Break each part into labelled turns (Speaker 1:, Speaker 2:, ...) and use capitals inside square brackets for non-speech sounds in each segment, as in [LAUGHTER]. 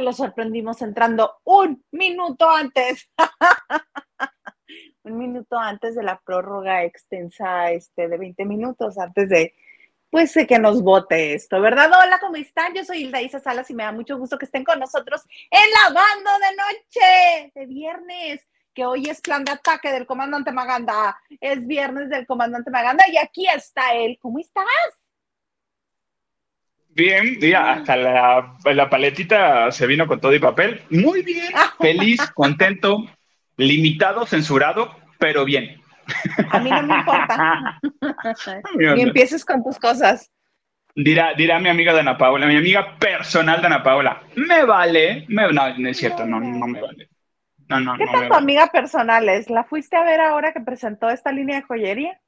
Speaker 1: lo sorprendimos entrando un minuto antes? [LAUGHS] un minuto antes de la prórroga extensa este, de 20 minutos, antes de, pues, de que nos vote esto, ¿verdad? Hola, ¿cómo están? Yo soy Hilda Isa Salas y me da mucho gusto que estén con nosotros en la banda de noche de viernes que hoy es plan de ataque del comandante Maganda, es viernes del comandante Maganda y aquí está él. ¿Cómo estás?
Speaker 2: Bien, ya, hasta la, la, paletita se vino con todo y papel. Muy bien, feliz, [LAUGHS] contento, limitado, censurado, pero bien.
Speaker 1: A mí no me importa. [LAUGHS] Ni empieces con tus cosas.
Speaker 2: Dirá, dirá mi amiga Dana Paola, mi amiga personal Dana Paola, me vale, no, no es cierto, no, no me vale. No, no,
Speaker 1: ¿Qué tal tu amiga personal es? ¿La fuiste a ver ahora que presentó esta línea de joyería?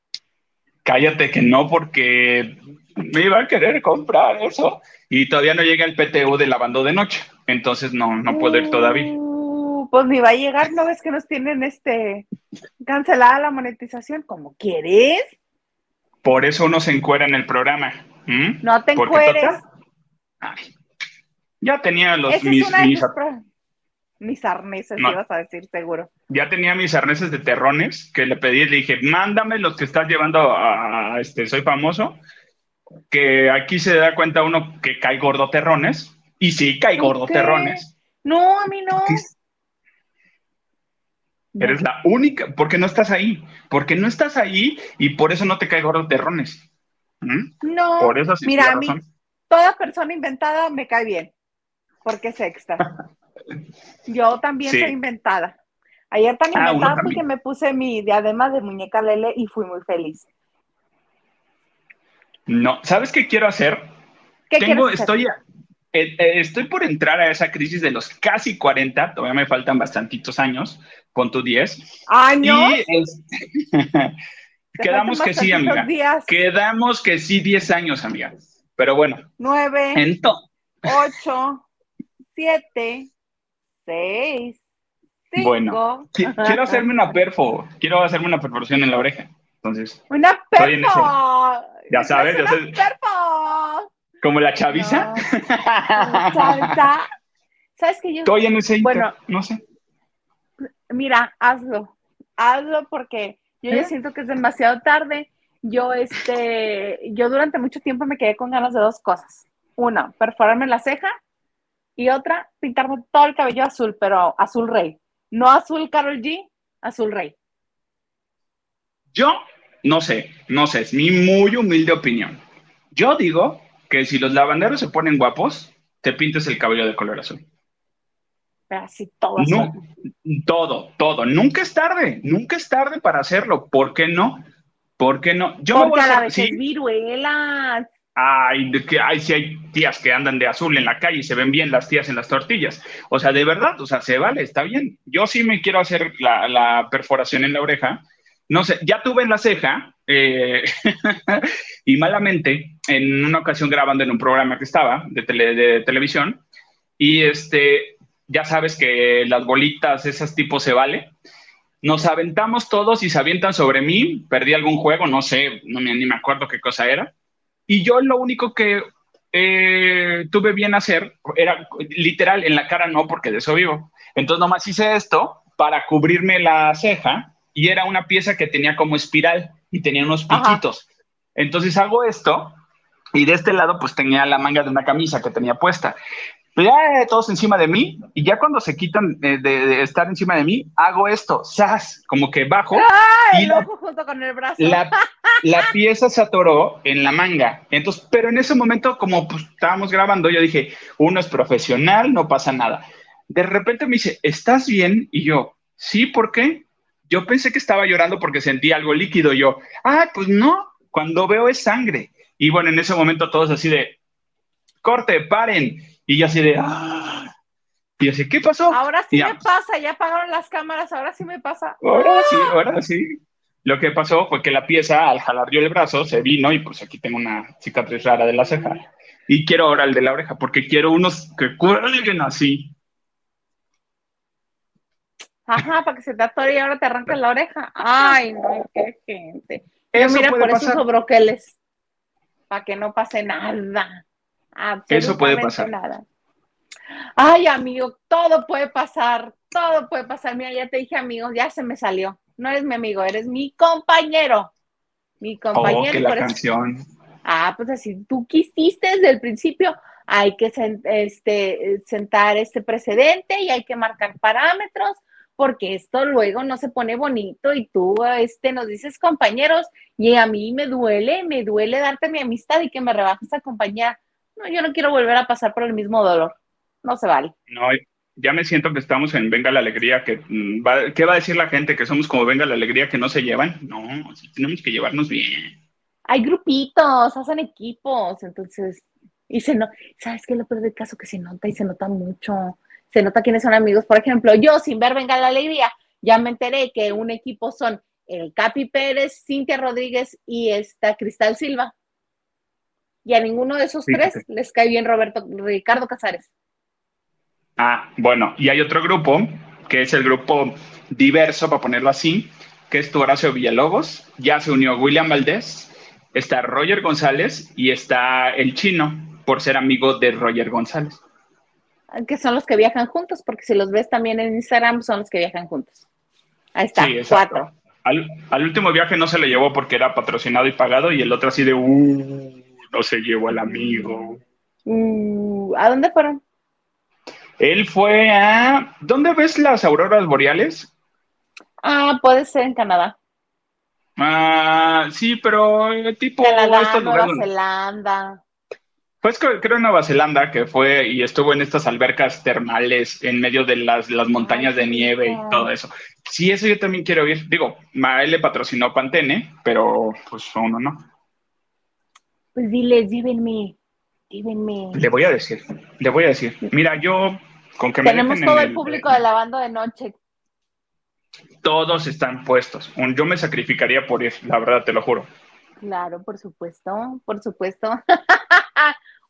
Speaker 2: Cállate que no, porque [LAUGHS] me iba a querer comprar eso y todavía no llega el PTU de lavando de noche, entonces no, no puedo ir todavía.
Speaker 1: Uh, pues ni va a llegar, ¿no ves que nos tienen este cancelada la monetización? como quieres?
Speaker 2: Por eso uno se encuera en el programa.
Speaker 1: No te encueres.
Speaker 2: ya tenía los
Speaker 1: mis, mis, arneses, ibas a decir seguro.
Speaker 2: Ya tenía mis arneses de terrones que le pedí, le dije, mándame los que estás llevando a este, soy famoso que aquí se da cuenta uno que cae gordo terrones, y sí, cae gordo terrones.
Speaker 1: No, a mí no.
Speaker 2: Eres la única, porque no estás ahí, porque no estás ahí y por eso no te cae gordo terrones.
Speaker 1: ¿Mm? No, por eso mira, a mí toda persona inventada me cae bien, porque es extra. [LAUGHS] Yo también soy inventada. Ayer tan ah, inventada porque me puse mi diadema de muñeca Lele y fui muy feliz.
Speaker 2: No, ¿sabes qué quiero hacer?
Speaker 1: ¿Qué Tengo,
Speaker 2: estoy, eh, eh, estoy por entrar a esa crisis de los casi 40, todavía me faltan bastantitos años, con tu 10.
Speaker 1: ¿Años? [LAUGHS]
Speaker 2: quedamos que sí, amiga. Quedamos que sí, 10 años, amiga. Pero bueno.
Speaker 1: 9,
Speaker 2: Entonces.
Speaker 1: 8, 7, 6, 5.
Speaker 2: Bueno, quiero hacerme una perfo, quiero hacerme una perforación en la oreja. Entonces.
Speaker 1: Una perfo.
Speaker 2: Ya sabes, ya sabes. Como la chaviza.
Speaker 1: chaviza. ¿Sabes que yo?
Speaker 2: Estoy en ese bueno, no sé.
Speaker 1: Mira, hazlo. Hazlo porque yo ya ¿Eh? siento que es demasiado tarde. Yo, este, yo durante mucho tiempo me quedé con ganas de dos cosas. Una, perforarme la ceja y otra, pintarme todo el cabello azul, pero azul rey. No azul Carol G, azul rey.
Speaker 2: Yo no sé, no sé, es mi muy humilde opinión. Yo digo que si los lavanderos se ponen guapos, te pintes el cabello de color azul.
Speaker 1: Así todo.
Speaker 2: No, todo, todo. Nunca es tarde, nunca es tarde para hacerlo. ¿Por qué no? ¿Por qué no?
Speaker 1: Yo Porque a, la vez es viruelas.
Speaker 2: Ay, que, ay, si hay tías que andan de azul en la calle y se ven bien las tías en las tortillas. O sea, de verdad, o sea, se vale, está bien. Yo sí me quiero hacer la, la perforación en la oreja no sé, ya tuve en la ceja eh, [LAUGHS] y malamente en una ocasión grabando en un programa que estaba de, de televisión y este, ya sabes que las bolitas, esas tipos se vale. Nos aventamos todos y se avientan sobre mí, perdí algún juego, no sé, no me, ni me acuerdo qué cosa era. Y yo lo único que eh, tuve bien hacer era literal en la cara no, porque de eso vivo. Entonces nomás hice esto para cubrirme la ceja y era una pieza que tenía como espiral y tenía unos piquitos. Entonces hago esto y de este lado pues tenía la manga de una camisa que tenía puesta. Pero ya todos encima de mí y ya cuando se quitan de, estar encima de mí, hago esto, ¡zas! Como que bajo
Speaker 1: y la, junto con el brazo.
Speaker 2: La, [LAUGHS] la, pieza se atoró en la manga. Entonces, pero en ese momento como pues, estábamos grabando, yo dije, uno es profesional, no pasa nada. De repente me dice, ¿estás bien? Y yo, sí, ¿por qué? Yo pensé que estaba llorando porque sentí algo líquido. Yo, ah, pues no, cuando veo es sangre. Y bueno, en ese momento todos así de, corte, paren. Y yo así de, ah. Y así, ¿qué pasó?
Speaker 1: Ahora sí me pasa, ya apagaron las cámaras, ahora sí me pasa.
Speaker 2: Ahora sí, ahora sí. Lo que pasó fue que la pieza, al jalar yo el brazo, se vino y pues aquí tengo una cicatriz rara de la ceja. Y quiero ahora el de la oreja, porque quiero unos que cuelguen así.
Speaker 1: Ajá, para que se te atore y ahora te arranques la oreja. Ay, no, qué gente. Eso mira, por eso uso broqueles. Para que no pase nada.
Speaker 2: Eso puede pasar. Nada.
Speaker 1: Ay, amigo, todo puede pasar, todo puede pasar. Mira, ya te dije, amigo, ya se me salió. No eres mi amigo, eres mi compañero. Mi compañero.
Speaker 2: Oh, que la canción.
Speaker 1: Ah, pues así, tú quisiste desde el principio. Hay que este, sentar este precedente y hay que marcar parámetros porque esto luego no se pone bonito y tú este, nos dices compañeros y a mí me duele, me duele darte mi amistad y que me rebajes a compañía. No, yo no quiero volver a pasar por el mismo dolor. No se vale.
Speaker 2: No, ya me siento que estamos en Venga la Alegría, que mm, ¿qué va a decir la gente? Que somos como Venga la Alegría, que no se llevan. No, tenemos que llevarnos bien.
Speaker 1: Hay grupitos, hacen equipos, entonces, y se no, ¿sabes qué es lo peor del caso? Que se nota y se nota mucho se nota quiénes son amigos. Por ejemplo, yo sin ver Venga la Alegría, ya me enteré que un equipo son el Capi Pérez, Cintia Rodríguez y esta Cristal Silva. Y a ninguno de esos tres les cae bien Roberto Ricardo Casares.
Speaker 2: Ah, bueno, y hay otro grupo, que es el grupo diverso, para ponerlo así, que es tu Horacio Villalobos, ya se unió William Valdés, está Roger González y está el chino, por ser amigo de Roger González
Speaker 1: que son los que viajan juntos, porque si los ves también en Instagram, son los que viajan juntos. Ahí está, cuatro.
Speaker 2: Al, último viaje no se le llevó porque era patrocinado y pagado, y el otro así de, uh, no se llevó al amigo.
Speaker 1: Uh, ¿A dónde fueron?
Speaker 2: Él fue a. ¿Dónde ves las auroras boreales?
Speaker 1: Ah, puede ser en Canadá.
Speaker 2: Ah, sí, pero tipo.
Speaker 1: Canadá, Nueva Zelanda.
Speaker 2: Pues creo en Nueva Zelanda que fue y estuvo en estas albercas termales en medio de las, las montañas de nieve y todo eso. Sí, eso yo también quiero ir. Digo, a él le patrocinó Pantene, pero pues uno no.
Speaker 1: Pues diles, llévenme, llévenme.
Speaker 2: Le voy a decir, le voy a decir. Mira, yo con que
Speaker 1: Tenemos todo el, público de la banda de noche.
Speaker 2: Todos están puestos. Yo me sacrificaría por ir, la verdad, te lo juro.
Speaker 1: Claro, por supuesto, por supuesto. [LAUGHS]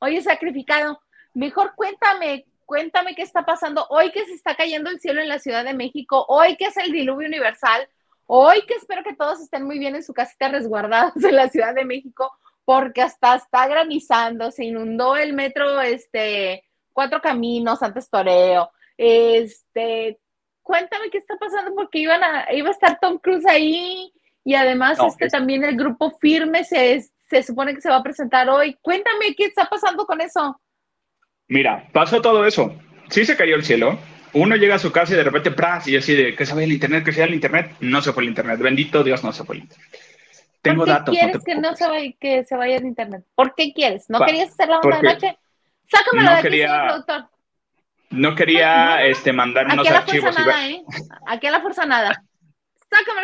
Speaker 1: Oye, sacrificado, mejor cuéntame, cuéntame qué está pasando. Hoy que se está cayendo el cielo en la Ciudad de México, hoy que es el diluvio universal, hoy que espero que todos estén muy bien en su casita resguardados en la Ciudad de México, porque hasta está granizando, se inundó el metro, este, cuatro caminos antes Toreo, este, cuéntame qué está pasando porque iban a, iba a estar Tom Cruise ahí, y además, este también el grupo firme se, se supone que se va a presentar hoy. Cuéntame qué está pasando con eso.
Speaker 2: Mira, pasó todo eso. Sí se cayó el cielo. Uno llega a su casa y de repente, ¡pras! Y así de, ¿qué se vaya el internet? ¿Que se el internet? No se fue el internet. Bendito Dios, no se fue el internet.
Speaker 1: Tengo ¿Por qué quieres que no se vaya, que se vaya el internet? ¿Por qué quieres? ¿No querías hacer la onda de noche? Sácamelo no de quería, aquí, productor.
Speaker 2: No quería este, mandar unos archivos.
Speaker 1: Nada, ¿eh? Aquí a la fuerza nada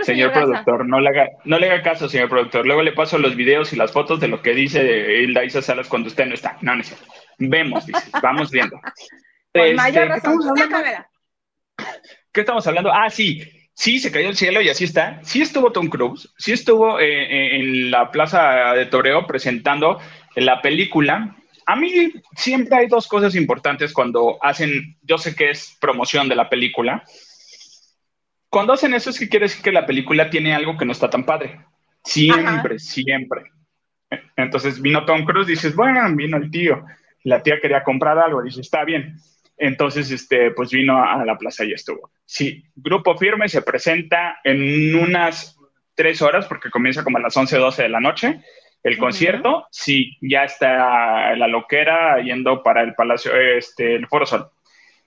Speaker 2: señor, productor, no le, haga, no le haga caso, señor productor. Luego le paso los videos y las fotos de lo que dice Hilda Isa Salas cuando usted no está. No, no es cierto. Vemos, dice, vamos viendo. [LAUGHS]
Speaker 1: Con mayor este, razón,
Speaker 2: ¿Qué estamos hablando? Ah, sí, sí, se cayó el cielo y así está. Sí estuvo Tom Cruise, sí estuvo eh, eh, en la plaza de Toreo presentando la película. A mí siempre hay dos cosas importantes cuando hacen, yo sé que es promoción de la película, cuando hacen eso es que quiere decir que la película tiene algo que no está tan padre. Siempre, siempre. Entonces vino Tom Cruise, dices, bueno, vino el tío. La tía quería comprar algo, dice, está bien. Entonces, este, pues vino a la plaza y estuvo. Sí, Grupo Firme se presenta en unas tres horas, porque comienza como a las 11, 12 de la noche. El concierto, sí, ya está la loquera yendo para el Palacio, este, el Foro Sol.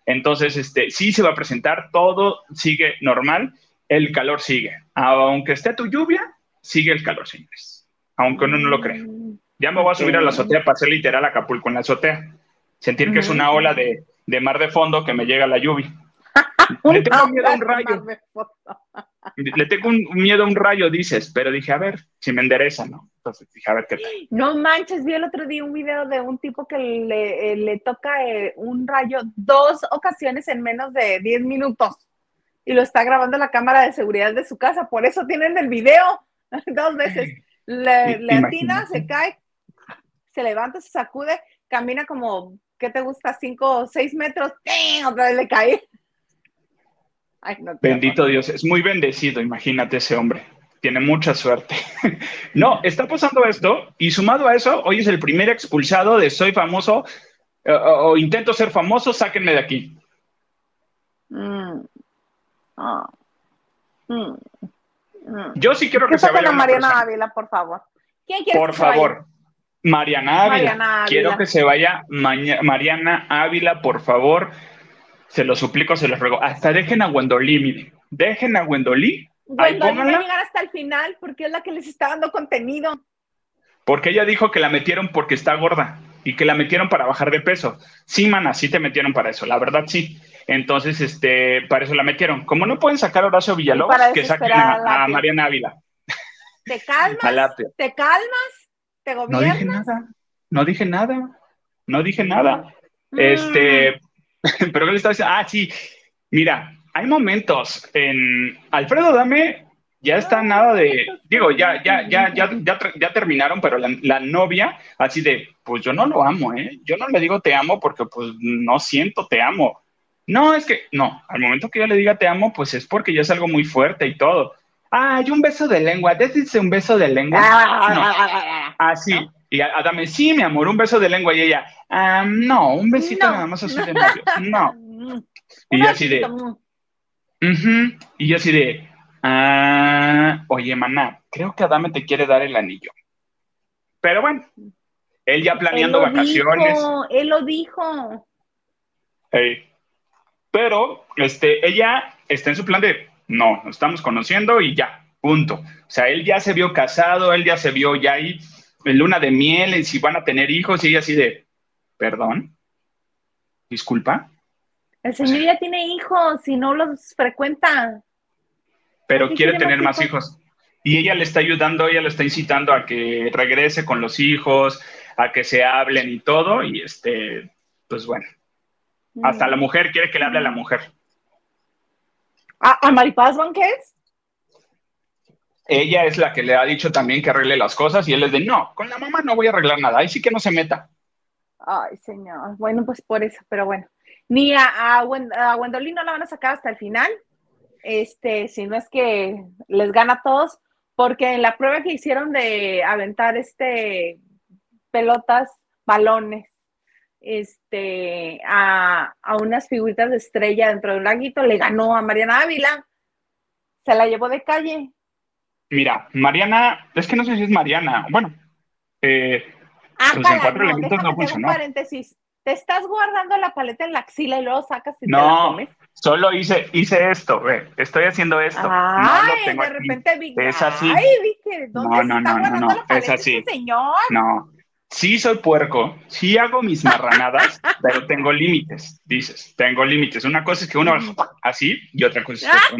Speaker 2: Entonces, este, sí se va a presentar, todo sigue normal, el calor sigue. Aunque esté tu lluvia, sigue el calor, señores. Aunque uno no lo cree. Ya me voy a subir a la azotea para hacer literal Acapulco en la azotea. Sentir que es una ola de, mar de fondo que me llega la lluvia. Le [LAUGHS] tengo miedo a un rayo. Le tengo un miedo a un rayo, dices, pero dije, a ver, si me endereza, ¿no? Entonces dije, a ver qué tal.
Speaker 1: No manches, vi el otro día un video de un tipo que le, eh, toca eh, un rayo dos ocasiones en menos de 10 minutos y lo está grabando la cámara de seguridad de su casa, por eso tienen el video [LAUGHS] dos veces. Le, atina, se cae, se levanta, se sacude, camina como, ¿qué te gusta? Cinco o seis metros, otra vez le cae.
Speaker 2: Bendito Dios, es muy bendecido, imagínate ese hombre. Tiene mucha suerte. [LAUGHS] no, está pasando esto y sumado a eso, hoy es el primer expulsado de Soy Famoso o, intento ser famoso, sáquenme de aquí. Mm. Ah. Mm. Mm. Yo sí quiero que se vaya
Speaker 1: Mariana Ávila, por favor.
Speaker 2: ¿Quién quiere por favor. Mariana Ávila. Quiero que se vaya Mariana Ávila, por favor. Se lo suplico, se los ruego. Hasta dejen a Wendolí, miren. Dejen a Wendolí.
Speaker 1: Wendolí va a llegar hasta el final porque es la que les está dando contenido.
Speaker 2: Porque ella dijo que la metieron porque está gorda y que la metieron para bajar de peso. Sí, mana, sí te metieron para eso, la verdad sí. Entonces, este, para eso la metieron. Como no pueden sacar a Horacio Villalobos, que saquen a, Mariana Ávila.
Speaker 1: ¿Te calmas? ¿Te calmas? ¿Te gobiernas?
Speaker 2: No dije nada. No dije nada. No dije nada. Mm. Este, [LAUGHS] pero ¿qué le estaba diciendo? Ah, sí. Mira, hay momentos en Alfredo Dame ya está nada de, digo, ya, ya, ya, ya, ya, terminaron, pero la, novia, así de, pues yo no lo amo, ¿eh? Yo no le digo te amo porque pues no siento te amo. No, es que, no, al momento que yo le diga te amo, pues es porque ya es algo muy fuerte y todo. Ay, un beso de lengua, dice un beso de lengua. No. Así. Y Adame, sí, mi amor, un beso de lengua. Y ella, ah, no, un besito nada más así de novios. No. [LAUGHS] Y yo así de, y yo así de, Ah, oye, maná, creo que Adame te quiere dar el anillo. Pero bueno, él ya planeando vacaciones.
Speaker 1: él lo dijo.
Speaker 2: Pero este, ella está en su plan de, no, nos estamos conociendo y ya, punto. O sea, él ya se vio casado, él ya se vio ya ahí en luna de miel, en si van a tener hijos, y ella así de, perdón, disculpa.
Speaker 1: El señor ya tiene hijos y no los frecuenta
Speaker 2: pero quiere tener más hijos? Y ella le está ayudando, ella le está incitando a que regrese con los hijos, a que se hablen y todo, y este, pues bueno, hasta la mujer quiere que le hable a la mujer.
Speaker 1: ¿A, a Maripaz Banqués?
Speaker 2: Ella es la que le ha dicho también que arregle las cosas y él es de, no, con la mamá no voy a arreglar nada, ahí sí que no se meta.
Speaker 1: Ay, señor, bueno, pues por eso, pero bueno. Ni a, a, a no la van a sacar hasta el final, este, si no es que les gana a todos, porque en la prueba que hicieron de aventar este pelotas, balones, este, a, unas figuritas de estrella dentro de un laguito, le ganó a Mariana Ávila, se la llevó de calle.
Speaker 2: Mira, Mariana, es que no sé si es Mariana, bueno, eh,
Speaker 1: ah, pues en cuatro elementos no funcionó. paréntesis. Te estás guardando la paleta en la axila y luego sacas y
Speaker 2: no, te la comes. Solo hice, hice esto, ve, estoy haciendo esto.
Speaker 1: Ay, de repente vi,
Speaker 2: es así.
Speaker 1: Ay, dije, ¿dónde no, no, no, no, no, es así. Este señor?
Speaker 2: No, sí soy puerco, sí hago mis marranadas, [LAUGHS] pero tengo límites, dices, tengo límites. Una cosa es que uno así y otra cosa es que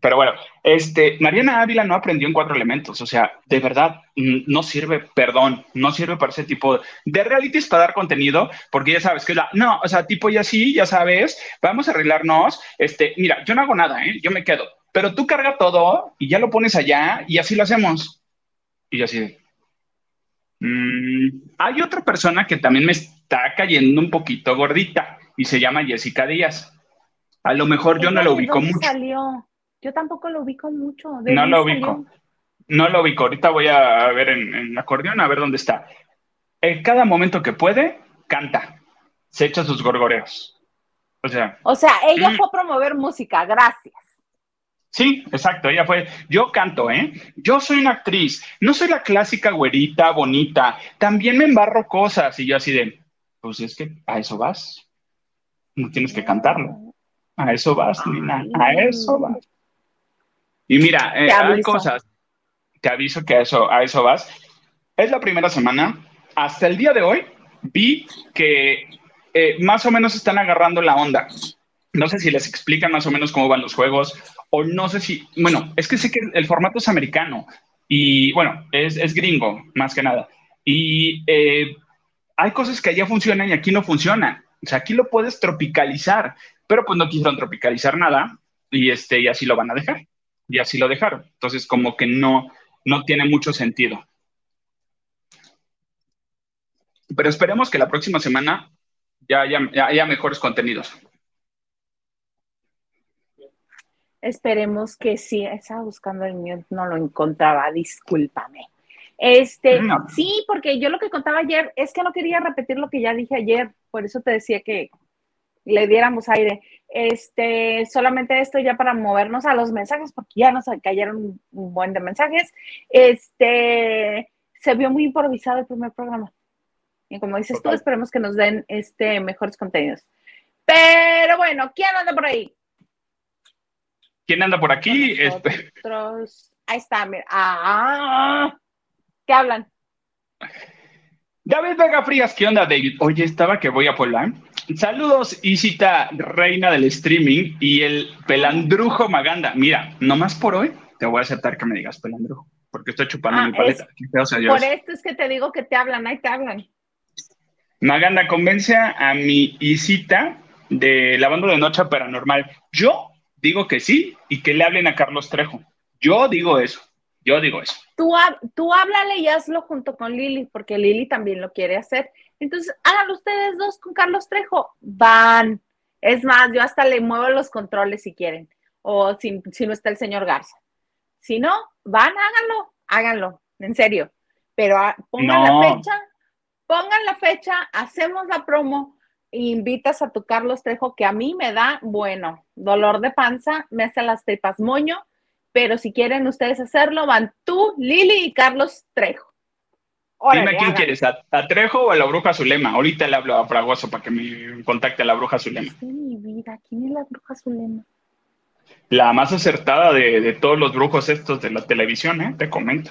Speaker 2: pero bueno, este, Mariana Ávila no aprendió en cuatro elementos, o sea, de verdad, no sirve, perdón, no sirve para ese tipo de realities para dar contenido, porque ya sabes que es la, no, o sea, tipo ya sí, ya sabes, vamos a arreglarnos, este, mira, yo no hago nada, ¿eh? yo me quedo, pero tú carga todo y ya lo pones allá y así lo hacemos. Y así, mm, hay otra persona que también me está cayendo un poquito gordita y se llama Jessica Díaz. A lo mejor yo no lo ubico mucho.
Speaker 1: Salió? Yo tampoco lo ubico mucho.
Speaker 2: No lo ubico. No lo ubico. Ahorita voy a ver en, en acordeón a ver dónde está. En cada momento que puede, canta. Se echa sus gorgoreos. O sea.
Speaker 1: O sea, ella mm. fue a promover música. Gracias.
Speaker 2: Sí, exacto, ella fue, yo canto, ¿eh? Yo soy una actriz, no soy la clásica güerita, bonita, también me embarro cosas y yo así de, pues es que a eso vas, no tienes que cantarlo, a eso vas, Lina, a eso vas. Y mira, eh, hay cosas, te aviso que a eso, a eso vas. Es la primera semana. Hasta el día de hoy vi que eh, más o menos están agarrando la onda. No sé si les explican más o menos cómo van los juegos o no sé si, bueno, es que sé que el formato es americano y bueno, es, es gringo más que nada. Y eh, hay cosas que allá funcionan y aquí no funcionan. O sea, aquí lo puedes tropicalizar, pero pues no quisieron tropicalizar nada y, este, y así lo van a dejar y así lo dejaron. Entonces, como que no, no tiene mucho sentido. Pero esperemos que la próxima semana ya haya, mejores contenidos.
Speaker 1: Esperemos que sí. Estaba buscando el mío, no lo encontraba, discúlpame. Este, sí, porque yo lo que contaba ayer es que no quería repetir lo que ya dije ayer, por eso te decía que le diéramos aire. Este, solamente esto ya para movernos a los mensajes, porque ya nos cayeron un buen de mensajes. Este, se vio muy improvisado el primer programa. Y como dices tú, esperemos que nos den este mejores contenidos. Pero bueno, ¿quién anda por ahí?
Speaker 2: ¿Quién anda por aquí?
Speaker 1: Este... Ahí está, mira. Ah, ¿Qué hablan?
Speaker 2: David Vega Frías, ¿qué onda, David? Oye, estaba que voy a Polar. Saludos, Isita, reina del streaming, y el pelandrujo Maganda. Mira, nomás por hoy te voy a aceptar que me digas pelandrujo, porque estoy chupando
Speaker 1: Ah,
Speaker 2: mi paleta.
Speaker 1: es- Por esto es que te digo que te hablan, ahí te hablan.
Speaker 2: Maganda, convence a mi Isita de la banda de Noche Paranormal. Yo digo que sí y que le hablen a Carlos Trejo. Yo digo eso. Yo digo eso.
Speaker 1: Tú, tú háblale y hazlo junto con Lili, porque Lili también lo quiere hacer. Entonces, háganlo ustedes dos con Carlos Trejo. Van. Es más, yo hasta le muevo los controles si quieren. O si, si no está el señor Garza. Si no, van, háganlo. Háganlo. En serio. Pero ah, pongan
Speaker 2: No.
Speaker 1: la fecha. Pongan la fecha, hacemos la promo. e Invitas a tu Carlos Trejo, que a mí me da, bueno, dolor de panza, me hace las tripas moño, pero si quieren ustedes hacerlo, van tú, Lili y Carlos Trejo. Órale,
Speaker 2: Dime a quién quieres, ¿a, a Trejo o a la bruja Zulema? Ahorita le hablo a Fragoso para que me contacte a la bruja Zulema.
Speaker 1: Es de mi vida, ¿quién es la bruja Zulema?
Speaker 2: La más acertada de, de todos los brujos estos de la televisión, ¿eh? Te comento.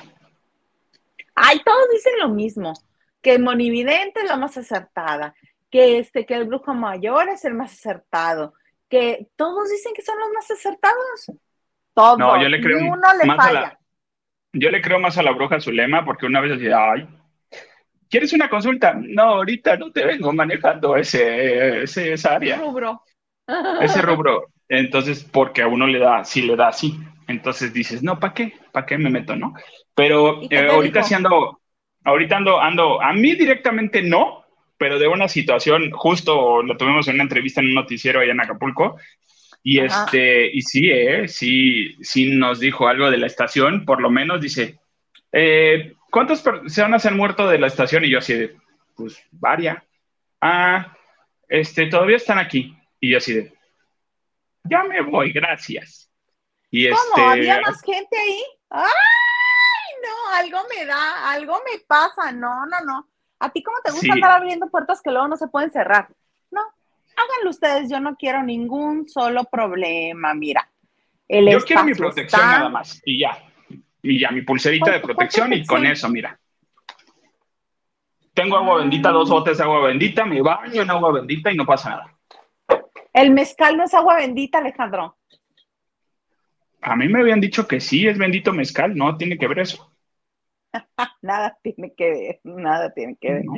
Speaker 1: Ay, todos dicen lo mismo, que Monividente es la más acertada, que este, que el brujo mayor es el más acertado, que todos dicen que son los más acertados.
Speaker 2: No, yo le creo
Speaker 1: ni uno le
Speaker 2: más a la, yo le creo más a la bruja Zulema porque una vez decía, ay, ¿quieres una consulta? No, ahorita no te vengo manejando ese, ese esa área,
Speaker 1: Rubro.
Speaker 2: ese [LAUGHS] rubro. Entonces, porque a uno le da, sí le da así. Entonces dices, no, ¿para qué? ¿Para qué me meto, no? Pero
Speaker 1: ¿Y qué
Speaker 2: eh, ahorita sí ando, ahorita ando, ando, a mí directamente no, pero de una situación, justo lo tuvimos en una entrevista en un noticiero allá en Acapulco, y
Speaker 1: Ajá.
Speaker 2: este, y sí, eh, sí, sí nos dijo algo de la estación, por lo menos dice, eh, ¿cuántas personas han muerto de la estación? Y yo así de, pues, varias. Ah, este, todavía están aquí. Y yo así de, ya me voy, gracias. Y
Speaker 1: ¿Cómo?
Speaker 2: este,
Speaker 1: ¿Había más gente ahí? ¡Ay, no! Algo me da, algo me pasa. No, no, no. ¿A ti cómo te gusta
Speaker 2: Sí.
Speaker 1: andar abriendo puertas que luego no se pueden cerrar? Háganlo ustedes. Yo no quiero ningún solo problema. Mira, el
Speaker 2: yo quiero mi protección
Speaker 1: está-
Speaker 2: nada más. Y ya. Y ya, mi pulserita de
Speaker 1: ¿Cuál- cuál
Speaker 2: protección y con eso, mira. Tengo agua bendita, dos botes de agua bendita, me baño en agua bendita y no pasa nada.
Speaker 1: El mezcal no es agua bendita, Alejandro.
Speaker 2: A mí me habían dicho que sí, es bendito mezcal, no tiene que ver eso. [LAUGHS]
Speaker 1: Nada tiene que ver, nada tiene que ver.
Speaker 2: No.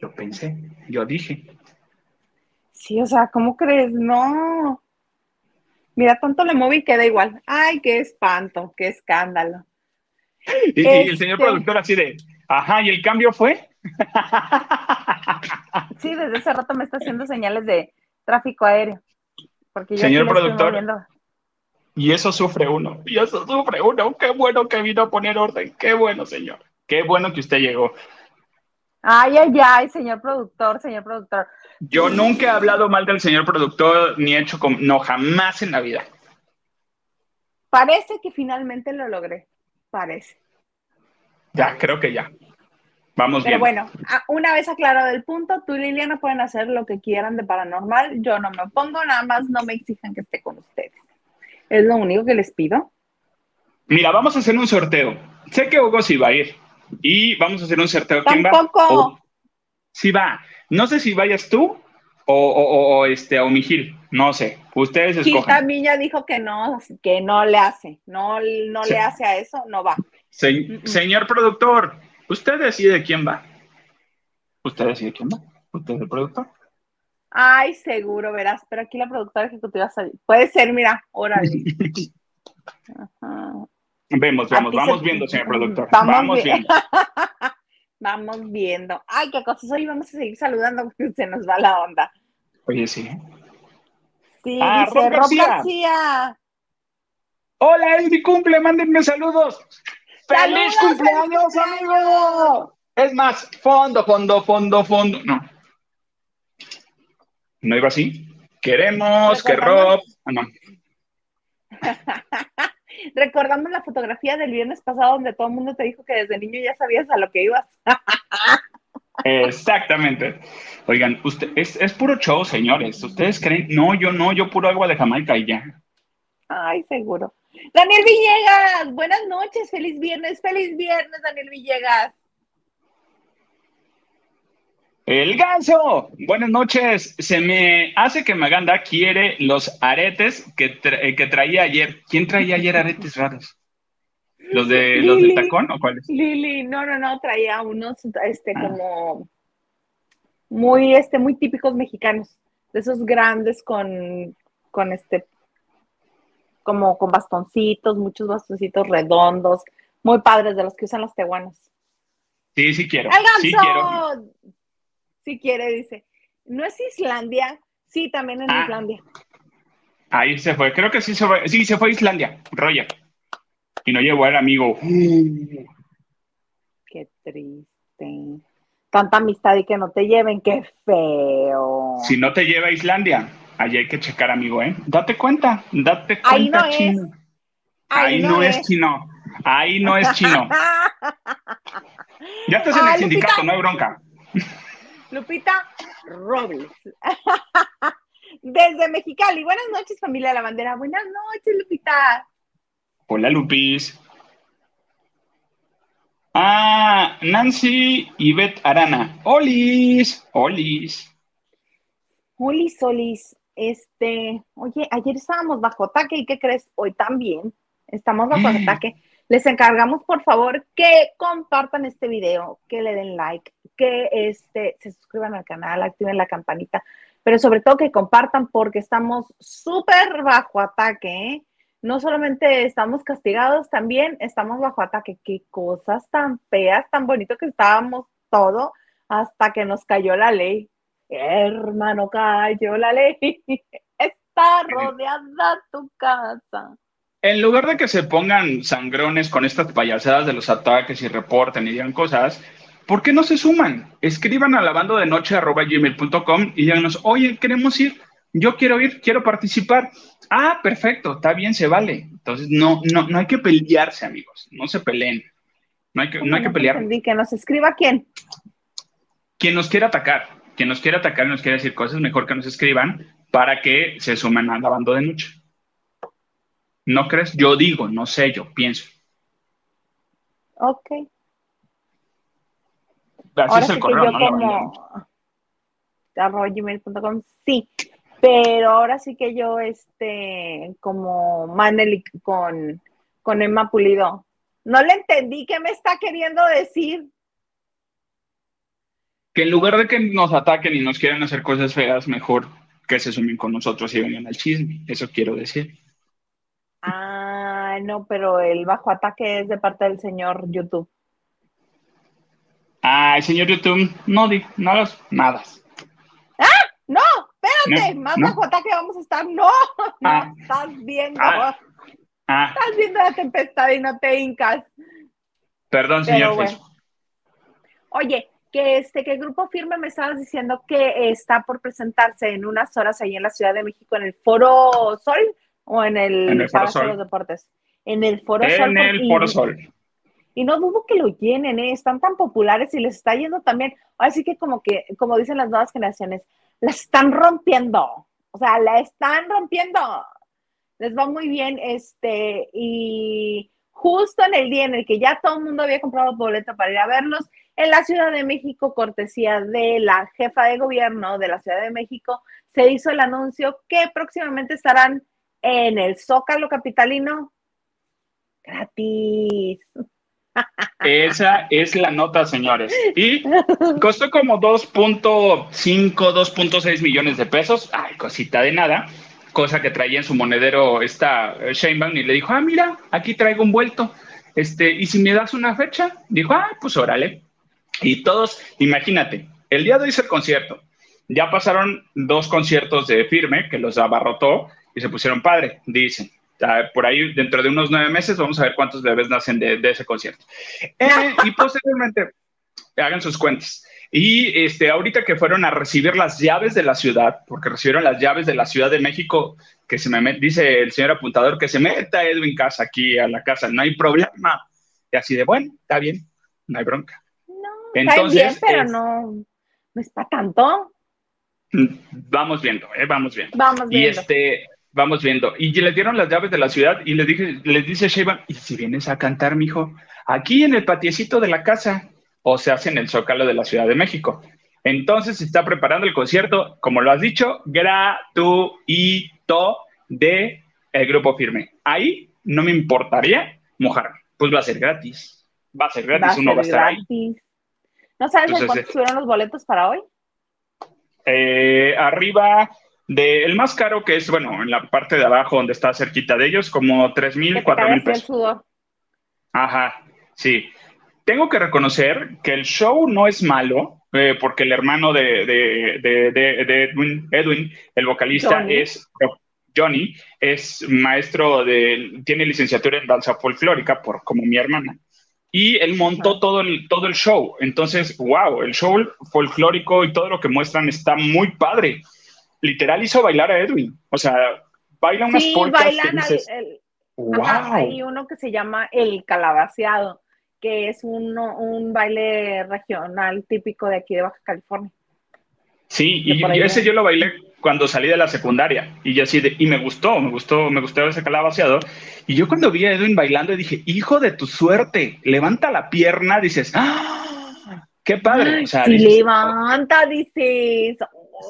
Speaker 2: Yo pensé, yo dije.
Speaker 1: Sí, o sea, ¿cómo crees? No. Mira, tanto le mueve y queda igual. Ay, qué espanto, qué escándalo.
Speaker 2: Y, y el señor
Speaker 1: Este-
Speaker 2: productor así de, ajá, ¿y el cambio fue? [LAUGHS]
Speaker 1: Sí, desde hace rato me está haciendo señales de tráfico aéreo. Porque yo
Speaker 2: Señor productor. Y eso sufre uno, y eso sufre uno. Qué bueno que vino a poner orden, qué bueno, señor. Qué bueno que usted llegó.
Speaker 1: Ay, ay, ay, señor productor, señor productor.
Speaker 2: Yo nunca he hablado mal del señor productor, ni he hecho como, no, jamás en la vida.
Speaker 1: Parece que finalmente lo logré. Parece.
Speaker 2: Ya, creo que ya. Vamos
Speaker 1: Pero
Speaker 2: bien.
Speaker 1: bueno, una vez aclarado el punto, tú y Liliana pueden hacer lo que quieran de paranormal. Yo no me opongo, nada más no me exijan que esté con ustedes. Es lo único que les pido.
Speaker 2: Mira, vamos a hacer un sorteo. Sé que Hugo sí va a ir. Y vamos a hacer un sorteo. ¿Quién va?
Speaker 1: Tampoco.
Speaker 2: O- sí va. No sé si vayas tú o, o, o- este, o. No sé. Ustedes
Speaker 1: Quita
Speaker 2: escojan.
Speaker 1: Miña dijo que no, que no le hace, no, no
Speaker 2: Sí.
Speaker 1: le hace a eso, no va.
Speaker 2: Se- señor productor, usted decide quién va. Usted decide quién va. Usted es el productor.
Speaker 1: Ay, seguro, verás, pero aquí la productora ejecutiva. Puede ser, mira, órale. [LAUGHS] Ajá.
Speaker 2: Vemos, vemos. Vamos
Speaker 1: se-
Speaker 2: viendo, señor productor.
Speaker 1: Vamos
Speaker 2: Vamos,
Speaker 1: vi-
Speaker 2: viendo. [LAUGHS]
Speaker 1: Vamos viendo. Ay, qué cosas. Hoy vamos a seguir saludando porque se nos va la onda.
Speaker 2: Oye, sí.
Speaker 1: Sí,
Speaker 2: Ah,
Speaker 1: dice
Speaker 2: Rob. García. Hola, es mi cumple. Mándenme saludos. ¡Feliz cumpleaños, amigo! Es más, fondo, fondo, fondo, fondo. No. ¿No iba así? Queremos que Rob. Ah, no. [LAUGHS]
Speaker 1: Recordamos la fotografía del viernes pasado donde todo el mundo te dijo que desde niño ya sabías a lo que ibas.
Speaker 2: Exactamente. Oigan, usted, es, es, puro show, señores. ¿Ustedes creen? No, yo no, yo puro agua de Jamaica y ya.
Speaker 1: Ay, seguro. Daniel Villegas, buenas noches, feliz viernes, feliz viernes, Daniel Villegas.
Speaker 2: El ganso, buenas noches. Se me hace que Maganda quiere los aretes que, eh, que traía ayer. ¿Quién traía ayer aretes raros? ¿Los de los del tacón o cuáles?
Speaker 1: Lili, no, no, no, traía unos este ah. como muy este muy típicos mexicanos, de esos grandes con con este como con bastoncitos, muchos bastoncitos redondos, muy padres de los que usan los tehuanos.
Speaker 2: Sí, sí quiero.
Speaker 1: ¡El ganso!
Speaker 2: Sí
Speaker 1: quiero. Sí quiere, dice. ¿No es Islandia? Sí, también en ah. Islandia.
Speaker 2: Ahí se fue. Creo que sí se fue. Sí, se fue a Islandia. Roger. Y no llegó el amigo.
Speaker 1: Qué triste. Tanta amistad y que no te lleven. Qué feo.
Speaker 2: Si no te lleva a Islandia, allí hay que checar, amigo, ¿eh? Date cuenta. Date cuenta, Ahí no chino. Es. Ahí, no, es. chino. Ahí no es chino. [LAUGHS] ya estás en el sindicato, no hay bronca. [LAUGHS]
Speaker 1: Lupita Robles. [LAUGHS] Desde Mexicali. Buenas noches, familia de la bandera. Buenas noches, Lupita.
Speaker 2: Hola, Lupis. Ah, Nancy y Beth Arana. Olis, Olis.
Speaker 1: Olis, Olis. Este, oye, ayer estábamos bajo ataque y ¿qué crees? Hoy también estamos bajo ataque. Les encargamos, por favor, que compartan este video, que le den like, que este, se suscriban al canal, activen la campanita, pero sobre todo que compartan porque estamos súper bajo ataque. ¿eh? No solamente estamos castigados, también estamos bajo ataque. Qué cosas tan feas, tan bonito que estábamos todo hasta que nos cayó la ley. Hermano, cayó la ley. [LAUGHS] Está rodeada tu casa.
Speaker 2: En lugar de que se pongan sangrones con estas payasadas de los ataques y reporten y digan cosas, ¿por qué no se suman? Escriban a lavando de noche gmail.com y díganos, oye, queremos ir, yo quiero ir, quiero participar. Ah, perfecto, está bien, se vale. Entonces, no, no, no hay que pelearse, amigos, no se peleen. No hay que, no hay que pelear.
Speaker 1: Que nos escriba quién.
Speaker 2: Quien nos quiera atacar, quien nos quiera atacar y nos quiera decir cosas, mejor que nos escriban para que se sumen a lavando de noche. ¿No crees? Yo digo, no sé, yo pienso.
Speaker 1: Ok.
Speaker 2: Así es el correo, ¿no?
Speaker 1: gmail.com, sí, pero ahora sí que yo, este, como Maneli con, con Emma Pulido, no le entendí qué me está queriendo decir.
Speaker 2: Que en lugar de que nos ataquen y nos quieran hacer cosas feas, mejor que se sumen con nosotros y vengan al chisme. Eso quiero decir.
Speaker 1: No, pero el bajo ataque es de parte del señor YouTube.
Speaker 2: Ah, el señor YouTube, no di, nada, nada.
Speaker 1: ¡Ah! ¡No! ¡Espérate! más bajo ataque vamos a estar. ¡No! No [LAUGHS] ah. estás viendo. Ah. Ah. Estás viendo la tempestad y no te hincas.
Speaker 2: Perdón, señor.
Speaker 1: Oye, que este, que el grupo firme me estabas diciendo que está por presentarse en unas horas ahí en la Ciudad de México en el Foro Sol o en el,
Speaker 2: en
Speaker 1: Palacio de los Deportes. En el Foro
Speaker 2: Sol.
Speaker 1: En
Speaker 2: el Foro Sol.
Speaker 1: Y no dudo que lo llenen, ¿eh? están tan populares y les está yendo también. Así que como que, como dicen las nuevas generaciones, la están rompiendo. O sea, la están rompiendo. Les va muy bien, este, y justo en el día en el que ya todo el mundo había comprado boleto para ir a verlos, en la Ciudad de México, cortesía de la jefa de gobierno de la Ciudad de México, se hizo el anuncio que próximamente estarán en el Zócalo Capitalino gratis.
Speaker 2: Esa es la nota, señores. Y costó como 2.5, 2.6 millones de pesos. Ay, cosita de nada. Cosa que traía en su monedero esta Sheinbaum y le dijo, ah, mira, aquí traigo un vuelto. Este, y si me das una fecha, dijo, ah, pues órale. Y todos, imagínate, el día de hoy es el concierto. Ya pasaron dos conciertos de firme que los abarrotó y se pusieron padre, dicen. Por ahí, dentro de unos nueve meses, vamos a ver cuántos bebés nacen de, ese concierto. Eh, y posteriormente, hagan sus cuentas. Y este, ahorita que fueron a recibir las llaves de la ciudad, porque recibieron las llaves de la Ciudad de México, que se me dice el señor apuntador que se meta Edwin Casa aquí a la casa, no hay problema. Y así de, bueno, está bien, no hay bronca.
Speaker 1: No, Entonces, está bien, pero no, no es para tanto.
Speaker 2: Vamos viendo, eh, vamos viendo.
Speaker 1: Vamos viendo.
Speaker 2: Y este, vamos viendo. Y le dieron las llaves de la ciudad y le dije, les dice Sheba, ¿y si vienes a cantar, mijo? Aquí en el patiecito de la casa, o se hace en el Zócalo de la Ciudad de México. Entonces se está preparando el concierto, como lo has dicho, gratuito de el Grupo Firme. Ahí no me importaría mojarme, pues va a ser gratis. Va a ser gratis, uno va a estar ahí.
Speaker 1: ¿No sabes cuánto estuvieron los boletos para hoy?
Speaker 2: Eh, arriba del el más caro, que es, bueno, en la parte de abajo donde está cerquita de ellos, como 3 mil, 4 mil pesos. Ajá, sí. Tengo que reconocer que el show no es malo, eh, porque el hermano de, Edwin, Edwin, el vocalista, es Johnny, es maestro de, tiene licenciatura en danza folclórica, por, como mi hermana. Y él montó todo el, todo el show. Entonces, wow, el show folclórico y todo lo que muestran está muy padre literal hizo bailar a Edwin. O sea, baila unas sí, bailan
Speaker 1: wow. hay uno que se llama el calabaceado, que es un baile regional típico de aquí de Baja California.
Speaker 2: Sí, y, ese yo lo bailé cuando salí de la secundaria y yo así de, y me gustó, me gustó, me gustó ese calabaceado. Y yo cuando vi a Edwin bailando dije, hijo de tu suerte, levanta la pierna, dices, ¡ah! ¡Qué padre!
Speaker 1: O sea, si levanta, dices,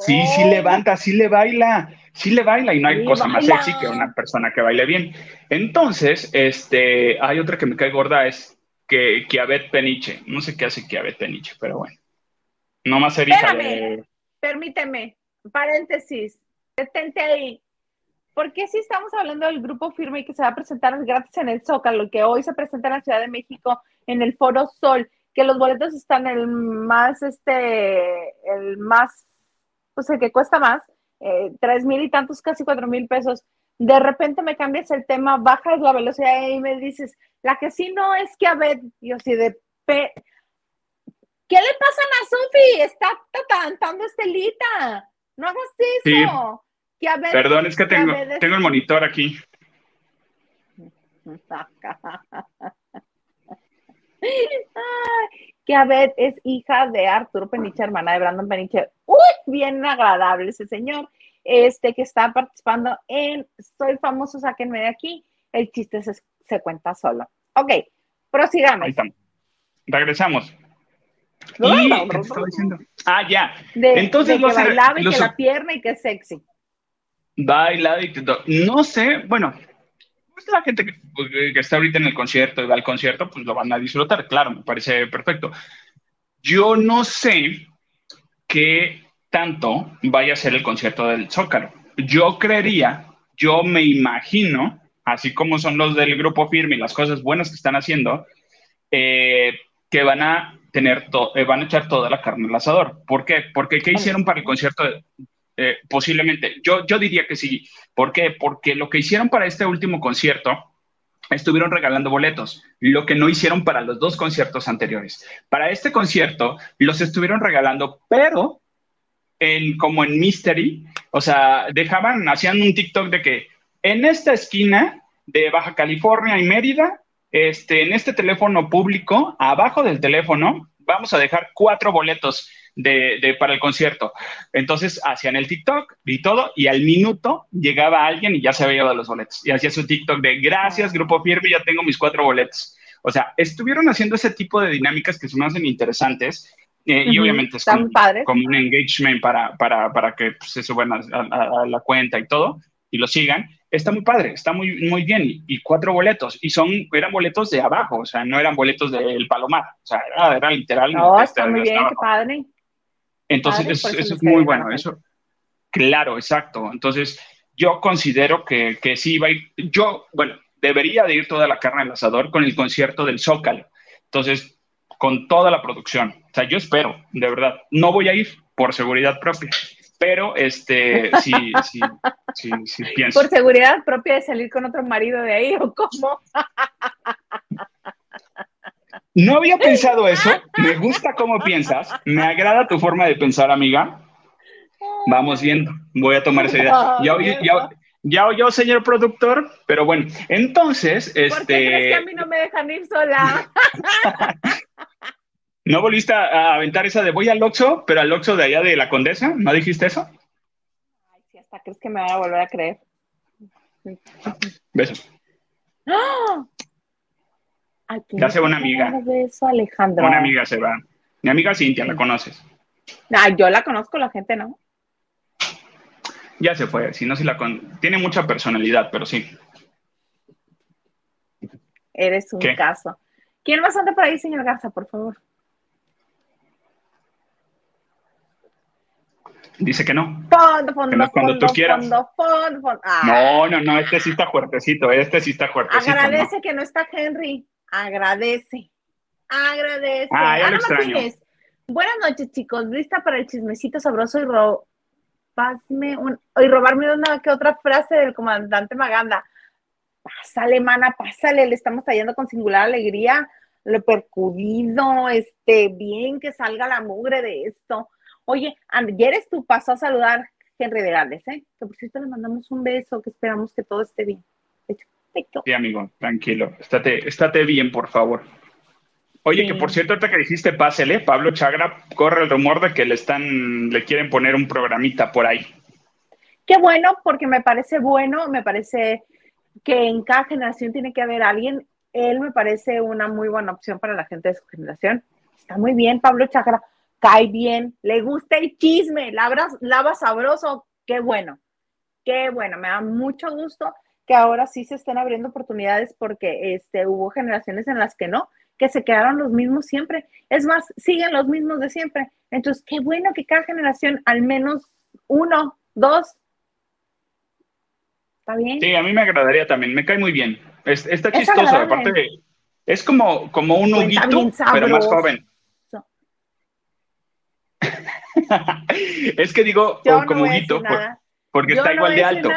Speaker 2: Sí, sí levanta, sí le baila, sí le baila y no hay cosa más sexy que una persona que baile bien. Entonces, este, hay otra que me cae gorda, es que Kiabet Peniche. No sé qué hace Kiabet Peniche, pero bueno. No más ser
Speaker 1: Espérame, permíteme, paréntesis, detente ahí. ¿Por qué si estamos hablando del grupo firme que se va a presentar gratis en el Zócalo, que hoy se presenta en la Ciudad de México en el Foro Sol, que los boletos están el más, este, el más pues el que cuesta más, eh, tres mil y tantos, casi cuatro mil pesos, de repente me cambias el tema, bajas la velocidad y me dices, la que sí no es que a ver, yo sí de pe ¿Qué le pasa a Sofi? Está cantando Estelita. No hagas eso.
Speaker 2: Perdón, es que tengo, tengo el monitor aquí. [LAUGHS]
Speaker 1: que Abed es hija de Arturo Peniche, hermana de Brandon Peniche. Uy, bien agradable ese señor, este que está participando en Soy famoso, sáquenme de aquí. El chiste se, se cuenta solo. Ok, prosigamos. Ahí estamos.
Speaker 2: Regresamos. Ah, ya.
Speaker 1: Entonces, que bailaba y que la pierna y que sexy.
Speaker 2: Bailaba y todo. No sé, bueno, pues la gente pues, que, está ahorita en el concierto y va al concierto, pues lo van a disfrutar, claro, me parece perfecto. Yo no sé qué tanto vaya a ser el concierto del Zócalo. Yo creería, yo me imagino, así como son los del grupo firme y las cosas buenas que están haciendo, eh, que van a tener, eh, van a echar toda la carne al asador. ¿Por qué? Porque ¿qué hicieron para el concierto de, eh, posiblemente. Yo, yo diría que sí. ¿Por qué? Porque lo que hicieron para este último concierto, estuvieron regalando boletos, lo que no hicieron para los dos conciertos anteriores. Para este concierto los estuvieron regalando, pero en, como en Mystery, o sea, dejaban, hacían un TikTok de que en esta esquina de Baja California y Mérida, este, en este teléfono público, abajo del teléfono, vamos a dejar cuatro boletos de, para el concierto. Entonces hacían el TikTok y todo, y al minuto llegaba alguien y ya se había llevado los boletos. Y hacía su TikTok de gracias, Grupo Firme, ya tengo mis cuatro boletos. O sea, estuvieron haciendo ese tipo de dinámicas que se me hacen interesantes. Eh, y obviamente es como, un engagement para, para, para que pues, se suban a, la cuenta y todo y lo sigan, está muy padre, está muy, muy bien. Y, cuatro boletos, y son, eran boletos de abajo, o sea, no eran boletos del Palomar, o sea, era, era literal.
Speaker 1: No, está muy bien, qué padre.
Speaker 2: Entonces, eso, es muy bueno, eso. Claro, exacto. Entonces, yo considero que, que sí va a ir, yo, bueno, debería de ir toda la carne al asador con el concierto del Zócalo. Entonces, con toda la producción. O sea, yo espero, de verdad. No voy a ir por seguridad propia, pero este, sí, [LAUGHS] sí, sí, sí pienso.
Speaker 1: Por seguridad propia de salir con otro marido de ahí, ¿o cómo? [LAUGHS]
Speaker 2: No había pensado eso. Me gusta cómo piensas. Me agrada tu forma de pensar, amiga. Vamos viendo. Voy a tomar esa idea. Ya, ya, ya oyó, señor productor, pero bueno, entonces, este... ¿Por qué
Speaker 1: crees que a mí no me dejan ir sola? [LAUGHS]
Speaker 2: ¿No volviste a aventar esa de voy al Oxxo, pero al Oxxo de allá de la Condesa? ¿No dijiste eso?
Speaker 1: Ay, sí, hasta crees que me van a volver a creer.
Speaker 2: Besos.
Speaker 1: ¡Ah!
Speaker 2: Ya se va una amiga.
Speaker 1: Beso, Alejandro.
Speaker 2: Una amiga se va. Mi amiga Cintia, ¿la conoces?
Speaker 1: Ah, yo la conozco, la gente no.
Speaker 2: Ya se fue, si no se la con... Tiene mucha personalidad, pero sí.
Speaker 1: Eres un caso. ¿Quién más anda por ahí, señor Garza, por favor?
Speaker 2: Dice que no.
Speaker 1: Fondo, fondo,
Speaker 2: no cuando
Speaker 1: fondo,
Speaker 2: tú quieras.
Speaker 1: Fondo, fondo, fondo. Ah.
Speaker 2: No, no, no, este sí está fuertecito, este sí está fuertecito.
Speaker 1: Agradece que no está Henry. Agradece. Agradece.
Speaker 2: Ah, ya Ana Martínez.
Speaker 1: Buenas noches, chicos. Lista para el chismecito sabroso y ro un, y robarme una que otra frase del comandante Maganda. Pásale, mana, pásale, le estamos trayendo con singular alegría lo percudido, este, bien que salga la mugre de esto. Oye, ayer tú pasó a saludar Henry de Gales, ¿eh? Que por cierto le mandamos un beso, que esperamos que todo esté bien.
Speaker 2: Sí, amigo, tranquilo. Estate, estate bien, por favor. Oye, que por cierto, ahorita que dijiste pásele, Pablo Chagra, corre el rumor de que le están, le quieren poner un programita por ahí.
Speaker 1: Qué bueno, porque me parece bueno, me parece que en cada generación tiene que haber alguien. Él me parece una muy buena opción para la gente de su generación. Está muy bien, Pablo Chagra, cae bien, le gusta el chisme, lava, lava sabroso, qué bueno, qué bueno, me da mucho gusto que ahora sí se estén abriendo oportunidades porque este, hubo generaciones en las que no que se quedaron los mismos siempre. Es más, siguen los mismos de siempre. Entonces, qué bueno que cada generación al menos uno, dos. ¿Está bien?
Speaker 2: Sí, a mí me agradaría también. Me cae muy bien. está chistoso, aparte de... Es como, como un huguito, pero más joven. [LAUGHS] es que digo como huguito, porque está igual de alto.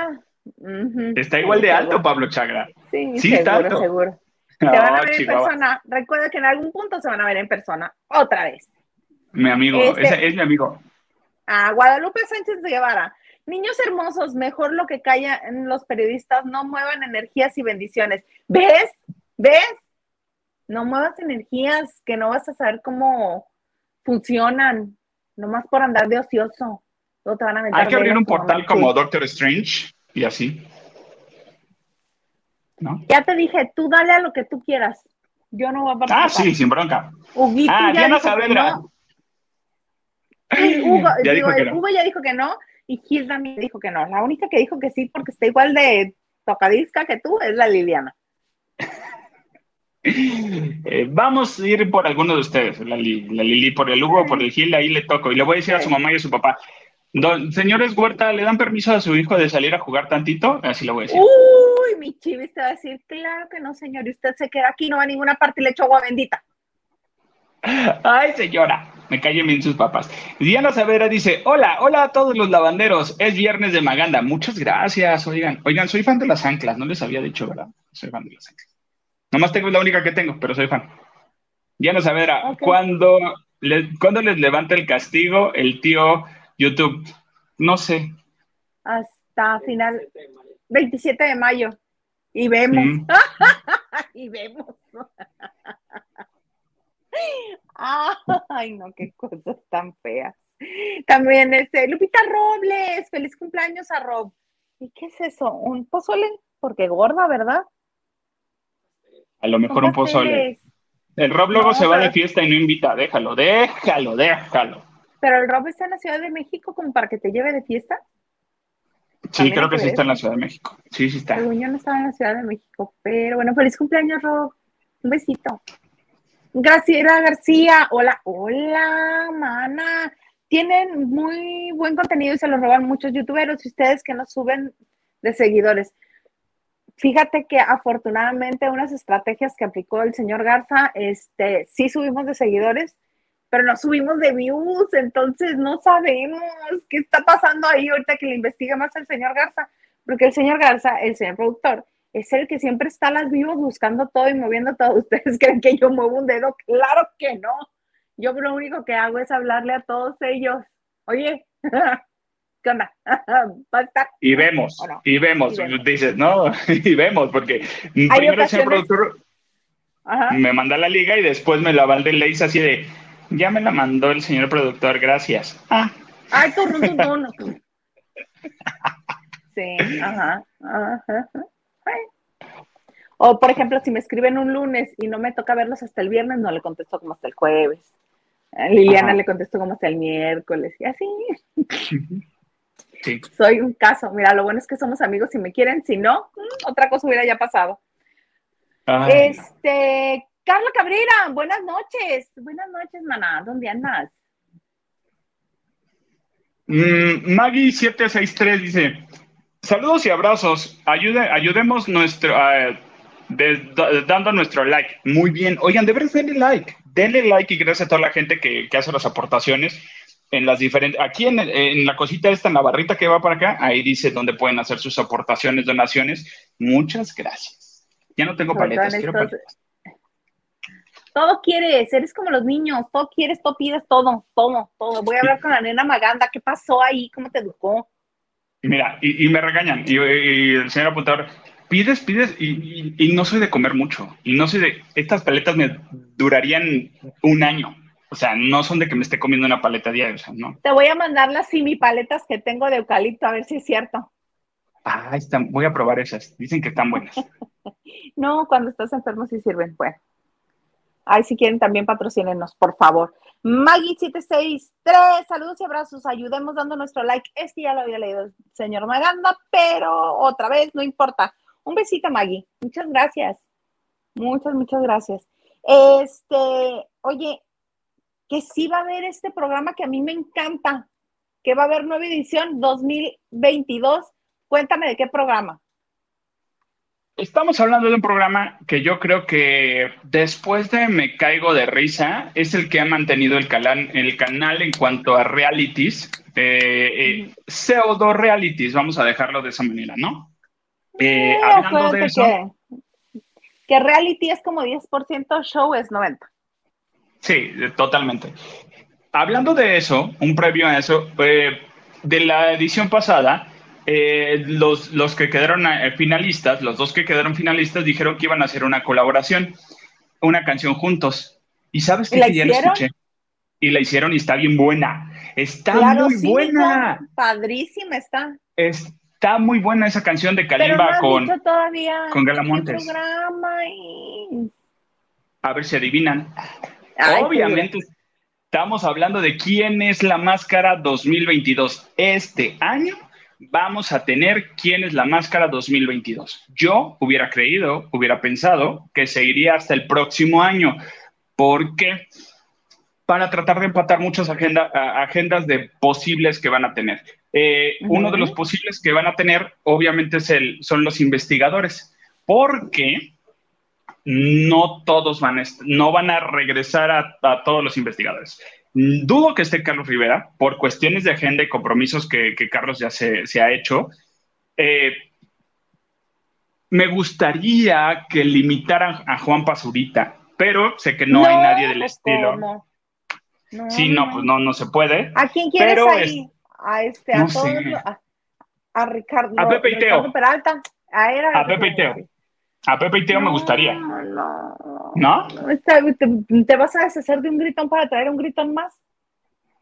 Speaker 2: Está igual de alto, Pablo Chagra.
Speaker 1: Sí, sí seguro, está alto. seguro. Se van a ver en persona. Recuerda que en algún punto se van a ver en persona. Otra vez.
Speaker 2: Mi amigo, este, es mi amigo.
Speaker 1: A Guadalupe Sánchez de Guevara. Niños hermosos, mejor lo que callan los periodistas, no muevan energías y bendiciones. ¿Ves? ¿Ves? No muevas energías que no vas a saber cómo funcionan, nomás por andar de ocioso.
Speaker 2: te van a Hay que abrir un portal como Doctor Strange y así.
Speaker 1: Ya te dije, tú dale a lo que tú quieras. Yo no voy a
Speaker 2: participar. Ah, sí, sin bronca. ah, Diana Saavedra. [LAUGHS]
Speaker 1: Hugo, ya dijo que no. Hugo ya dijo que no y Gil también dijo que no. La única que dijo que sí, porque está igual de tocadisca que tú, es la Liliana. [LAUGHS]
Speaker 2: Eh, vamos a ir por alguno de ustedes, la, Lili, por el Hugo, por el Gil, ahí le toco. Y le voy a decir a su mamá y a su papá, Don, señores Huerta, ¿le dan permiso a su hijo de salir a jugar tantito? Así lo voy a decir.
Speaker 1: Uy, mi chivis te va a decir, claro que no, señor, y usted se queda aquí, no va a ninguna parte y le echo agua bendita.
Speaker 2: Ay, señora, me callen bien sus papás. Diana Savera dice, hola, hola a todos los lavanderos, es viernes de Maganda. Muchas gracias, oigan. Oigan, soy fan de las anclas, no les había dicho, ¿verdad? Soy fan de las anclas. Nomás tengo la única que tengo, pero soy fan. Diana Savera, cuando, cuando les levanta el castigo, el tío YouTube, no sé.
Speaker 1: Hasta final, 27 de mayo. Y vemos. Mm. [LAUGHS] y vemos. [LAUGHS] Ay, no, qué cosas tan feas. También este, Lupita Robles, feliz cumpleaños a Rob. ¿Y qué es eso? ¿Un pozole? Porque gorda, ¿verdad?
Speaker 2: A lo mejor un pozole. El Rob luego se va de fiesta y no invita, déjalo, déjalo, déjalo.
Speaker 1: Pero el Rob está en la Ciudad de México como para que te lleve de fiesta.
Speaker 2: Sí, creo que sí está en la Ciudad de México. Sí, sí está.
Speaker 1: Según yo no estaba en la Ciudad de México, pero bueno, feliz cumpleaños, Rob. Un besito. Graciela García, hola, hola, mana. Tienen muy buen contenido y se lo roban muchos youtuberos y ustedes que nos suben de seguidores. Fíjate que afortunadamente unas estrategias que aplicó el señor Garza, este, sí subimos de seguidores, pero no subimos de views, entonces no sabemos qué está pasando ahí ahorita que le investiga más el señor Garza, porque el señor Garza, el señor productor, es el que siempre está a las vivos buscando todo y moviendo todo. [LAUGHS] ¿Ustedes creen que yo muevo un dedo? Claro que no. Yo lo único que hago es hablarle a todos ellos. Oye, [LAUGHS] ¿qué onda? [LAUGHS]
Speaker 2: Y vemos, y vemos, dices, no, y vemos, porque primero el señor productor me manda la liga y después me la va el Leis así de, ya me la mandó el señor productor, gracias. Ah.
Speaker 1: Ay, tu, [LAUGHS] Sí, ajá, ajá. O, por ejemplo, si me escriben un lunes y no me toca verlos hasta el viernes, no le contesto como hasta el jueves. A Liliana le contesto como hasta el miércoles y así. Sí. Soy un caso. Mira, lo bueno es que somos amigos si me quieren. Si no, mm, otra cosa hubiera ya pasado. este, Carla Cabrera, buenas noches. Buenas noches, maná. ¿Dónde andas?
Speaker 2: Mm, Maggie763 dice: Saludos y abrazos. Ayude, ayudemos nuestro, dando nuestro like. Muy bien. Oigan, de verdad, denle like. Denle like y gracias a toda la gente que, hace las aportaciones en las diferentes. Aquí en, la cosita esta, en la barrita que va para acá, ahí dice dónde pueden hacer sus aportaciones, donaciones. Muchas gracias. Ya no tengo paletas, quiero paletas
Speaker 1: todo quieres, eres como los niños, todo quieres, todo pides, todo, todo, todo. Voy a hablar con la nena Maganda, ¿qué pasó ahí? ¿Cómo te educó?
Speaker 2: Mira, y, me regañan, y, el señor apuntador, pides, pides, y, no soy de comer mucho, y no soy de, estas paletas me durarían un año, o sea, no son de que me esté comiendo una paleta diaria, o sea, no.
Speaker 1: Te voy a mandar las paletas que tengo de eucalipto, a ver si es cierto.
Speaker 2: Ah, están, voy a probar esas, dicen que están buenas. [LAUGHS]
Speaker 1: no, cuando estás enfermo sí sirven, pues. Ay, si quieren también patrocínenos, por favor. Maggie763, saludos y abrazos. Ayudemos dando nuestro like. Este ya lo había leído el señor Maganda, pero otra vez, no importa. Un besito, Maggie. Muchas gracias. Muchas, muchas gracias. Este, oye, que sí va a haber este programa que a mí me encanta, que va a haber nueva edición 2022. Cuéntame de qué programa.
Speaker 2: Estamos hablando de un programa que yo creo que después de Me Caigo de Risa es el que ha mantenido el, canal, el canal en cuanto a realities, eh, pseudo realities, vamos a dejarlo de esa manera, ¿no?
Speaker 1: Eh, hablando de eso. Que, reality es como 10%, show es 90%.
Speaker 2: Sí, totalmente. Hablando de eso, un previo a eso, eh, de la edición pasada, eh, los, los que quedaron eh, finalistas, los dos que quedaron finalistas, dijeron que iban a hacer una colaboración, una canción juntos. ¿Y sabes qué? Ya la escuché. Y la hicieron y está bien buena. Está muy buena.
Speaker 1: padrísima está.
Speaker 2: Está muy buena esa canción de Kalimba con, con Galamontes. A ver si adivinan. Obviamente estamos hablando de quién es la máscara 2022. Este año vamos a tener quién es la máscara 2022. Yo hubiera creído, hubiera pensado que seguiría hasta el próximo año, porque para tratar de empatar muchas agendas de posibles que van a tener. Eh, uno de los posibles que van a tener, obviamente, es el, son los investigadores, porque no todos van a, no van a regresar a todos los investigadores. Dudo que esté Carlos Rivera por cuestiones de agenda y compromisos que, Carlos ya se, ha hecho. Eh, me gustaría que limitaran a Juan Pazurita, pero sé que no, hay nadie del estilo. No, sí, no, pues no, no se puede.
Speaker 1: ¿A quién quieres ahí? a este, a todos, a, Ricardo,
Speaker 2: a Pepe Teo.
Speaker 1: Peralta, a,
Speaker 2: a Pepe y Teo. A Pepe y Teo me gustaría.
Speaker 1: No, no. ¿Te, vas a deshacer de un gritón para traer un gritón más?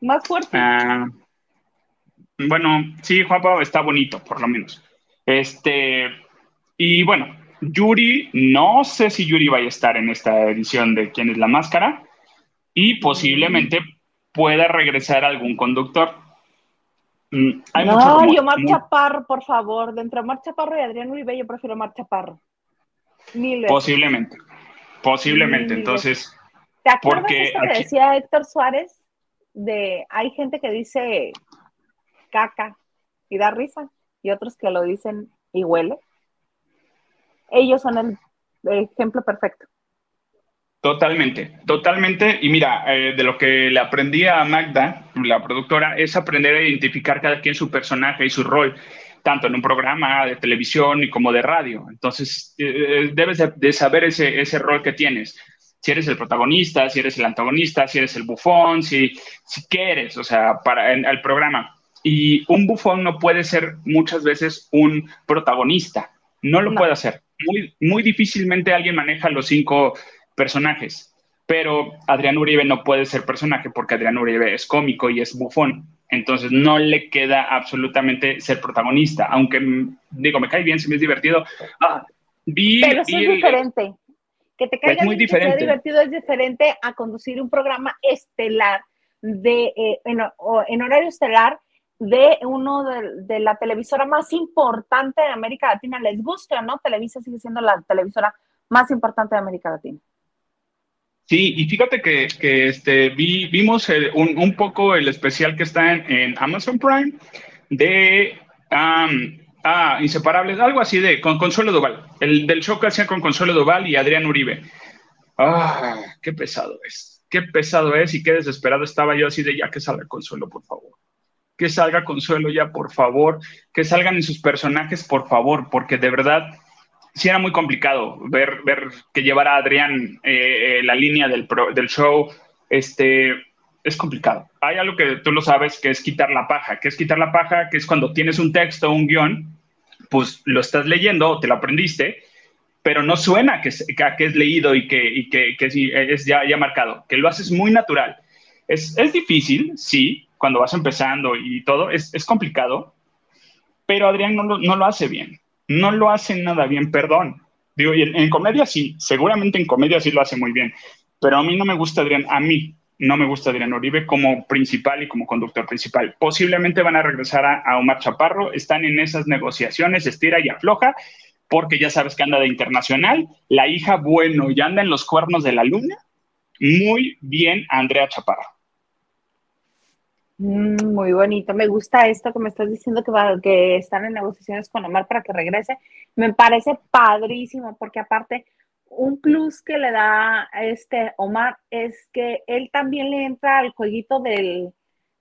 Speaker 1: Más fuerte. Ah,
Speaker 2: bueno, sí, Juanpa está bonito, por lo menos. Este, y bueno, Yuri, no sé si Yuri vaya a estar en esta edición de ¿Quién es la máscara? Y posiblemente pueda regresar algún conductor.
Speaker 1: Mm, no, yo Mar Chaparro, por favor. De entre Mar Chaparro y Adrián Uribe, yo prefiero Mar Chaparro.
Speaker 2: Posiblemente, posiblemente. Entonces,
Speaker 1: ¿te acuerdas porque esto que decía Héctor Suárez? De hay gente que dice caca y da risa, y otros que lo dicen y huele. Ellos son el, ejemplo perfecto.
Speaker 2: Totalmente, totalmente. Y mira, eh, de lo que le aprendí a Magda, la productora, es aprender a identificar cada quien su personaje y su rol, tanto en un programa de televisión y como de radio. Entonces, eh, eh, debes de, saber ese, ese, rol que tienes. Si eres el protagonista, si eres el antagonista, si eres el bufón, si, si quieres, o sea, para el programa. Y un bufón no puede ser muchas veces un protagonista. No lo puede hacer. Muy, muy difícilmente alguien maneja los cinco personajes. Pero Adrián Uribe no puede ser personaje porque Adrián Uribe es cómico y es bufón. Entonces no le queda absolutamente ser protagonista. Aunque, digo, me cae bien, si me es divertido. Ah,
Speaker 1: Pero eso es diferente. Que te caiga muy diferente. divertido es diferente a conducir un programa estelar de, eh, en, en, horario estelar de uno de, de, la televisora más importante de América Latina. ¿Les gusta o no? Televisa sigue siendo la televisora más importante de América Latina.
Speaker 2: Sí, y fíjate que, este, vimos un, poco el especial que está en, Amazon Prime de ah, Inseparables, algo así de con Consuelo Duval, el del show que hacían con Consuelo Duval y Adrián Uribe. Ah, qué pesado es, qué pesado es y qué desesperado estaba yo así de ya que salga Consuelo, por favor. Que salga Consuelo ya, por favor. Que salgan en sus personajes, por favor, porque de verdad sí era muy complicado ver, ver que llevara a Adrián eh, la línea del, del show. Este, es complicado. Hay algo que tú lo sabes, que es quitar la paja. que es quitar la paja? Que es cuando tienes un texto, un guion, pues lo estás leyendo, te lo aprendiste, pero no suena que es, que, es leído y que, y que, que es ya, ya, marcado, que lo haces muy natural. Es, es, difícil, sí, cuando vas empezando y todo, es, es complicado, pero Adrián no no lo hace bien no lo hacen nada bien, perdón. Digo, en, comedia sí, seguramente en comedia sí lo hace muy bien, pero a mí no me gusta Adrián, a mí no me gusta Adrián Oribe como principal y como conductor principal. Posiblemente van a regresar a, Omar Chaparro, están en esas negociaciones, estira y afloja, porque ya sabes que anda de internacional, la hija, bueno, ya anda en los cuernos de la luna. Muy bien, Andrea Chaparro.
Speaker 1: Mm, muy bonito, me gusta esto que me estás diciendo que, que están en negociaciones con Omar para que regrese. Me parece padrísimo porque aparte un plus que le da este Omar es que él también le entra al jueguito del,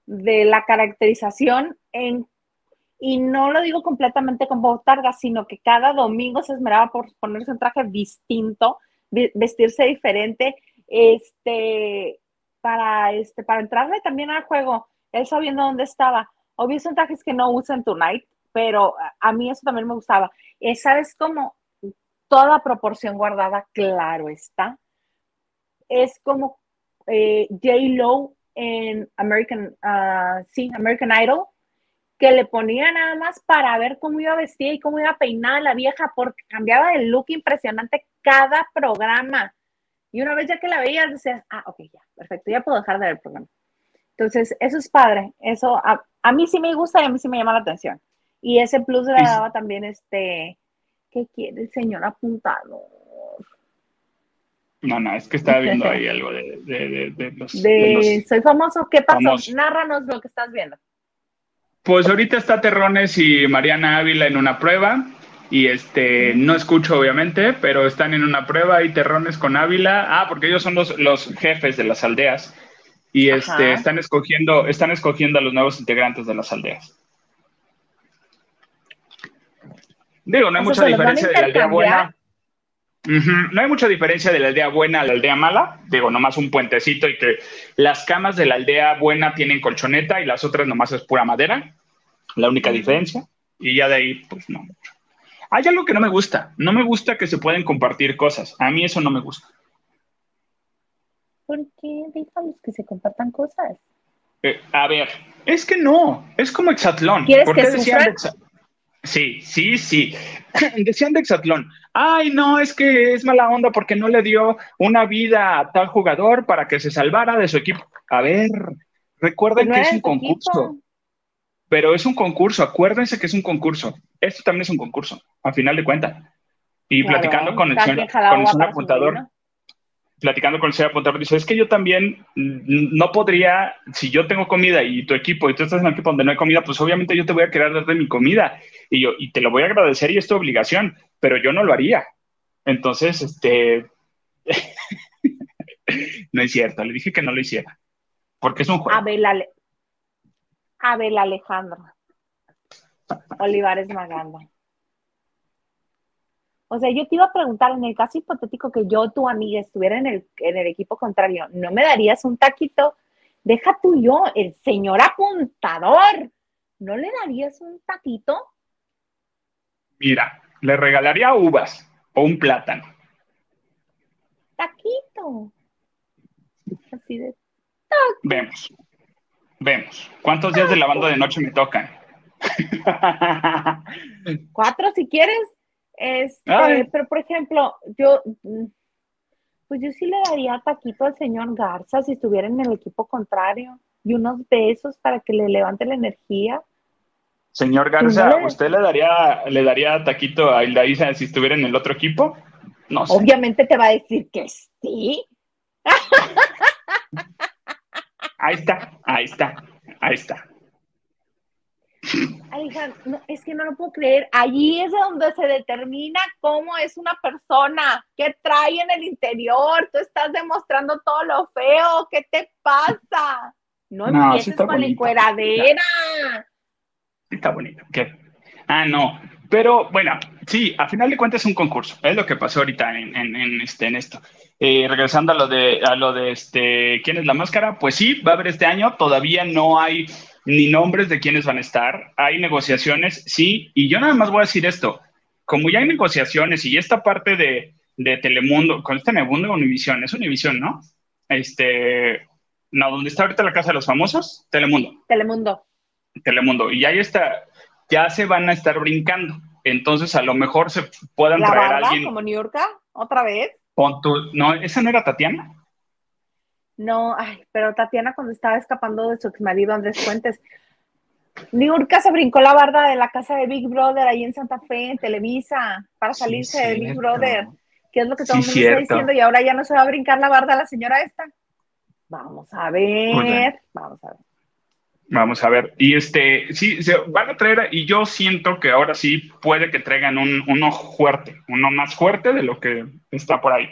Speaker 1: de la caracterización en, y no lo digo completamente con botarga, sino que cada domingo se esmeraba por ponerse un traje distinto, vestirse diferente, este, para, este, para entrarle también al juego él sabiendo dónde estaba. Obvio son trajes que no usan Tonight, pero a mí eso también me gustaba. ¿Sabes cómo? Toda proporción guardada, claro está. Es como eh, J. Lo en American, uh, sí, American Idol, que le ponía nada más para ver cómo iba vestida y cómo iba peinada la vieja, porque cambiaba de look impresionante cada programa. Y una vez ya que la veías, decías, ah, ok, ya, perfecto, ya puedo dejar de ver el programa. Entonces, eso es padre. Eso a, mí sí me gusta y a mí sí me llama la atención. Y ese plus le daba también este, ¿qué quiere el señor apuntado?
Speaker 2: No, no, es que estaba [LAUGHS] viendo ahí algo de, de, los,
Speaker 1: Soy famoso, ¿qué pasó? Nárranos lo que estás viendo.
Speaker 2: Pues ahorita está Terrones y Mariana Ávila en una prueba. Y este, no escucho obviamente, pero están en una prueba y Terrones con Ávila. Ah, porque ellos son los, los jefes de las aldeas y este, están, escogiendo, están escogiendo a los nuevos integrantes de las aldeas. Digo, no hay mucha diferencia de la aldea buena. No hay mucha diferencia de la aldea buena a la aldea mala. Digo, nomás un puentecito y que las camas de la aldea buena tienen colchoneta y las otras nomás es pura madera. La única diferencia. Y ya de ahí, pues no mucho. Hay algo que no me gusta. No me gusta que se pueden compartir cosas. A mí eso no me gusta.
Speaker 1: ¿Por qué dejamos que se compartan cosas?
Speaker 2: Eh, a ver, es que no, es como Exatlón.
Speaker 1: ¿Quieres que decían
Speaker 2: Sí, sí, sí. [LAUGHS] decían de Exatlón, ay, no, es que es mala onda porque no le dio una vida a tal jugador para que se salvara de su equipo. A ver, recuerden que es un concurso. Pero es un concurso, acuérdense que es un concurso. Esto también es un concurso, a final de cuentas. Y platicando con el, con el apuntador, platicando con el señor apuntador, dice, es que yo también no podría, si yo tengo comida y tu equipo, y tú estás en un equipo donde no hay comida, pues obviamente yo te voy a querer dar de mi comida y yo, y te lo voy a agradecer y es tu obligación, pero yo no lo haría. Entonces, este, [LAUGHS] No es cierto, le dije que no lo hiciera. Porque es un juego.
Speaker 1: Abel, Abel Alejandra. Olivares Maganda. O sea, yo te iba a preguntar, en el caso hipotético que yo, tu amiga, estuviera en el, en el equipo contrario, ¿no me darías un taquito? Deja tú yo, el señor apuntador, ¿no le darías un taquito?
Speaker 2: Mira, le regalaría uvas o un plátano.
Speaker 1: Taquito. Así de
Speaker 2: Vemos. Vemos. ¿Cuántos días de lavando de noche me tocan? [LAUGHS]
Speaker 1: Cuatro si quieres. Este, pero por ejemplo, yo pues yo sí le daría taquito al señor Garza si estuviera en el equipo contrario y unos besos para que le levante la energía.
Speaker 2: Señor Garza, ¿usted le daría, le daría taquito a Hilda si estuviera en el otro equipo?
Speaker 1: No sé. Obviamente te va a decir que sí.
Speaker 2: Ahí está, ahí está, ahí está.
Speaker 1: No, es que no lo puedo creer. Allí es donde se determina cómo es una persona, qué trae en el interior. Tú estás demostrando todo lo feo. ¿Qué te pasa? No, empieces con la encueradera.
Speaker 2: está bonito. ¿Qué? Ah, no. Pero bueno, sí, a final de cuentas es un concurso. Es lo que pasó ahorita en, este, en esto. Eh, regresando a lo de, a lo de este, ¿quién es la máscara? Pues sí, va a haber este año. Todavía no hay ni nombres de quiénes van a estar. Hay negociaciones, sí. Y yo nada más voy a decir esto. Como ya hay negociaciones y esta parte de, de Telemundo, con este Telemundo Univisión, es Univisión, ¿no? Este, no, ¿dónde está ahorita la Casa de los Famosos? Telemundo.
Speaker 1: Telemundo.
Speaker 2: Telemundo. Y ahí está, ya se van a estar brincando. Entonces, a lo mejor se puedan traer a alguien.
Speaker 1: como New York? ¿Otra vez?
Speaker 2: no, ¿esa no era Tatiana?
Speaker 1: No, ay, pero Tatiana cuando estaba escapando de su ex marido Andrés Fuentes. Niurka se brincó la barda de la casa de Big Brother ahí en Santa Fe, en Televisa, para salirse de Big Brother, que es lo que todo el mundo está diciendo, y ahora ya no se va a brincar la barda la señora esta. Vamos a ver, vamos a ver.
Speaker 2: Vamos a ver. Y este, sí, se van a traer, y yo siento que ahora sí puede que traigan un, uno fuerte, uno más fuerte de lo que está por ahí.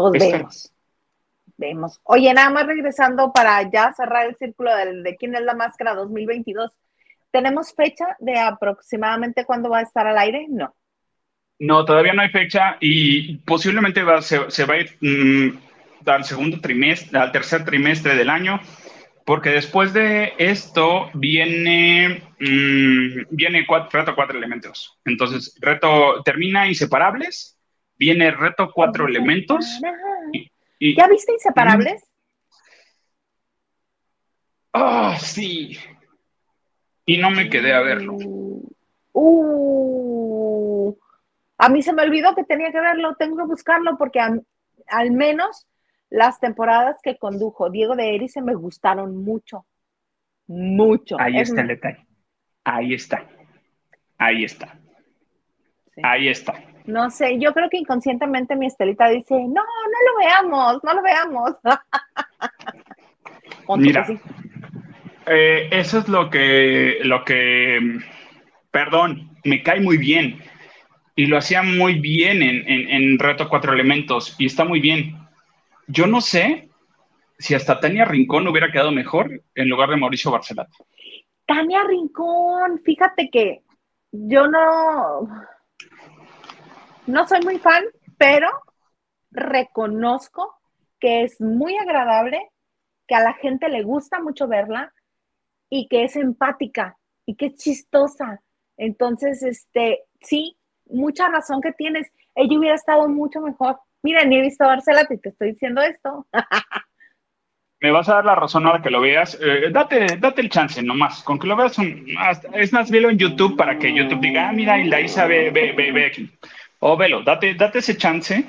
Speaker 1: Pues vemos. Vemos. Oye, nada más regresando para ya cerrar el círculo de, de quién es la máscara 2022. ¿Tenemos fecha de aproximadamente cuándo va a estar al aire? No.
Speaker 2: No, todavía no hay fecha y posiblemente va, se, va a ir mm, al segundo trimestre, al tercer trimestre del año, porque después de esto viene, mm, viene cuatro, reto cuatro elementos. Entonces, reto termina inseparables, viene reto cuatro elementos.
Speaker 1: Y, ¿Ya viste inseparables?
Speaker 2: Ah, sí. Y no me quedé a verlo.
Speaker 1: Uh, a mí se me olvidó que tenía que verlo, tengo que buscarlo porque al menos las temporadas que condujo Diego de Erice me gustaron mucho, mucho.
Speaker 2: Ahí está el detalle. Ahí está. Ahí está. Ahí está.
Speaker 1: No sé, yo creo que inconscientemente mi Estelita dice, no, no lo veamos, no lo veamos. [LAUGHS]
Speaker 2: Mira, eh, eso es lo que, lo que, perdón, me cae muy bien. Y lo hacía muy bien en, en, en Reto Cuatro Elementos y está muy bien yo no sé si hasta Tania Rincón hubiera quedado mejor en lugar de Mauricio Barcelata.
Speaker 1: Tania Rincón, fíjate que yo no, no soy muy fan, pero reconozco que es muy agradable, que a la gente le gusta mucho verla y que es empática y que es chistosa. Entonces, este, sí, mucha razón que tienes. Ella hubiera estado mucho mejor. Mira, ni he visto a Barcelona y te estoy diciendo esto. [LAUGHS]
Speaker 2: Me vas a dar la razón ahora que lo veas. Eh, date, date el chance nomás. Con que lo veas, es más, velo en YouTube para que YouTube diga, ah, mira, y la Isa ve, ve, ve, aquí. O velo, date, date ese chance.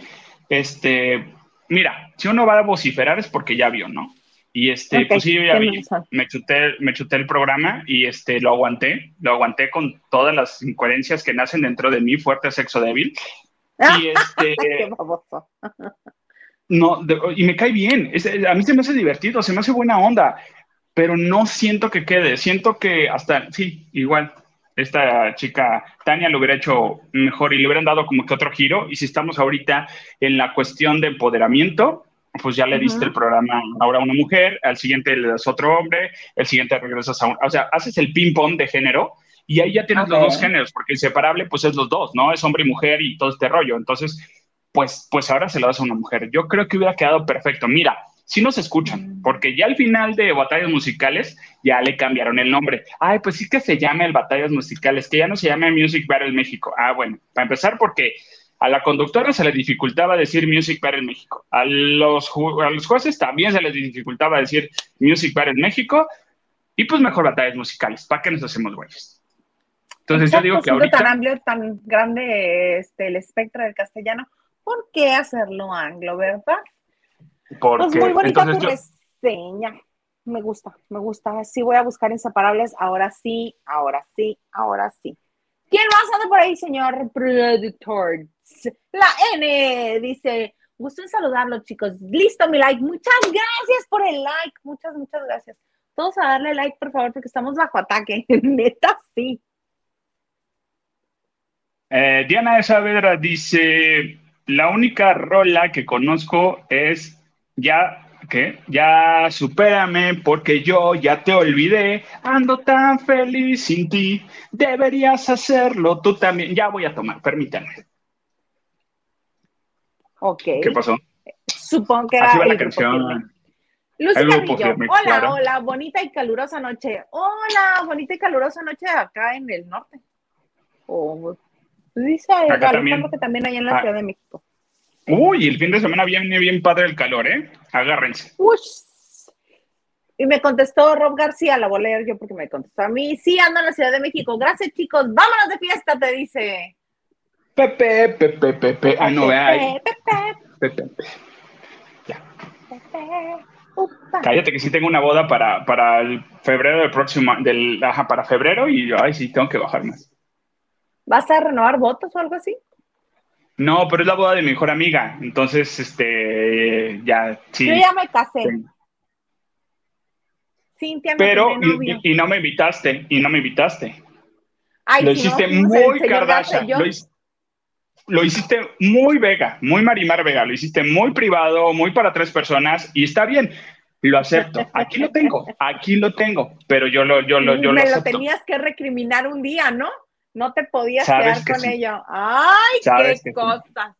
Speaker 2: Este, mira, si uno va a vociferar es porque ya vio, ¿no? Y este, pues sí, yo ya vi, me chuté, me chuté el programa y este, lo aguanté, lo aguanté con todas las incoherencias que nacen dentro de mí, fuerte sexo débil, [LAUGHS] y este. Qué no, y me cae bien. a mí se me hace divertido, se me hace buena onda, pero no siento que quede. Siento que hasta, sí, igual. Esta chica Tania lo hubiera hecho mejor y le hubieran dado como que otro giro. Y si estamos ahorita en la cuestión de empoderamiento, pues ya le diste el programa ahora a una mujer, al siguiente le das otro hombre, el siguiente regresas a un... O sea, haces el ping-pong de género y ahí ya tienes los dos géneros, porque inseparable pues es los dos, ¿no? Es hombre y mujer y todo este rollo. Entonces, pues, pues ahora se lo das a una mujer. Yo creo que hubiera quedado perfecto. Mira, si nos escuchan, mm. porque ya al final de Batallas Musicales ya le cambiaron el nombre. Ay, pues sí que se llama el Batallas Musicales, que ya no se llama Music Battle México. Ah, bueno, para empezar porque a la conductora se le dificultaba decir Music Battle México. A los, a los jueces también se les dificultaba decir Music Battle México. Y pues mejor batallas musicales. ¿Para qué nos hacemos güeyes?
Speaker 1: Entonces yo digo que ahorita... tan amplio, tan grande este, el espectro del castellano, ¿por qué hacerlo anglo, verdad? Porque, pues muy bonita tu reseña. Me gusta, me gusta. Sí voy a buscar inseparables. Ahora sí, ahora sí, ahora sí. ¿Quién más anda por ahí, señor Predator? La N dice, gusto en saludarlo, chicos. Listo, mi like. Muchas gracias por el like. Muchas, muchas gracias. Todos a darle like, por favor, porque estamos bajo ataque. [LAUGHS] Neta, sí.
Speaker 2: Eh, Diana de Saavedra dice, la única rola que conozco es ya, ¿qué? Ya supérame porque yo ya te olvidé, ando tan feliz sin ti, deberías hacerlo tú también. Ya voy a tomar, permítanme.
Speaker 1: Ok.
Speaker 2: ¿Qué pasó?
Speaker 1: Supongo que era
Speaker 2: Así va la canción.
Speaker 1: Lucy Carrillo, hola, hola, bonita y calurosa noche. Hola, bonita y calurosa noche acá en el norte. Oh, dice acá también. que también hay en la ah. Ciudad de México.
Speaker 2: Uy, el fin de semana viene bien padre el calor, ¿eh? Agárrense.
Speaker 1: Uy. Y me contestó Rob García, la voy a leer yo porque me contestó a mí. Sí, ando en la Ciudad de México. Gracias, chicos. Vámonos de fiesta, te dice.
Speaker 2: Pepe, Pepe, Pepe. Ah, no, vea. Pepe, Pepe. Ya. Cállate que sí tengo una boda para, para el febrero del próximo, del, ajá, para febrero y ay, sí, tengo que bajar más.
Speaker 1: ¿Vas a renovar votos o algo así?
Speaker 2: No, pero es la boda de mi mejor amiga. Entonces, este, ya, sí.
Speaker 1: Yo ya me casé. Cintia
Speaker 2: Pero, y, no me invitaste, y no me invitaste. lo hiciste muy Kardashian. Lo, hiciste muy Vega, muy Marimar Vega. Lo hiciste muy privado, muy para tres personas, y está bien. Lo acepto. Aquí lo tengo, aquí lo tengo, pero yo lo, yo lo, yo
Speaker 1: me
Speaker 2: lo,
Speaker 1: lo tenías que recriminar un día, ¿no? No te podías quedar con ello. ¡Ay, qué cosa!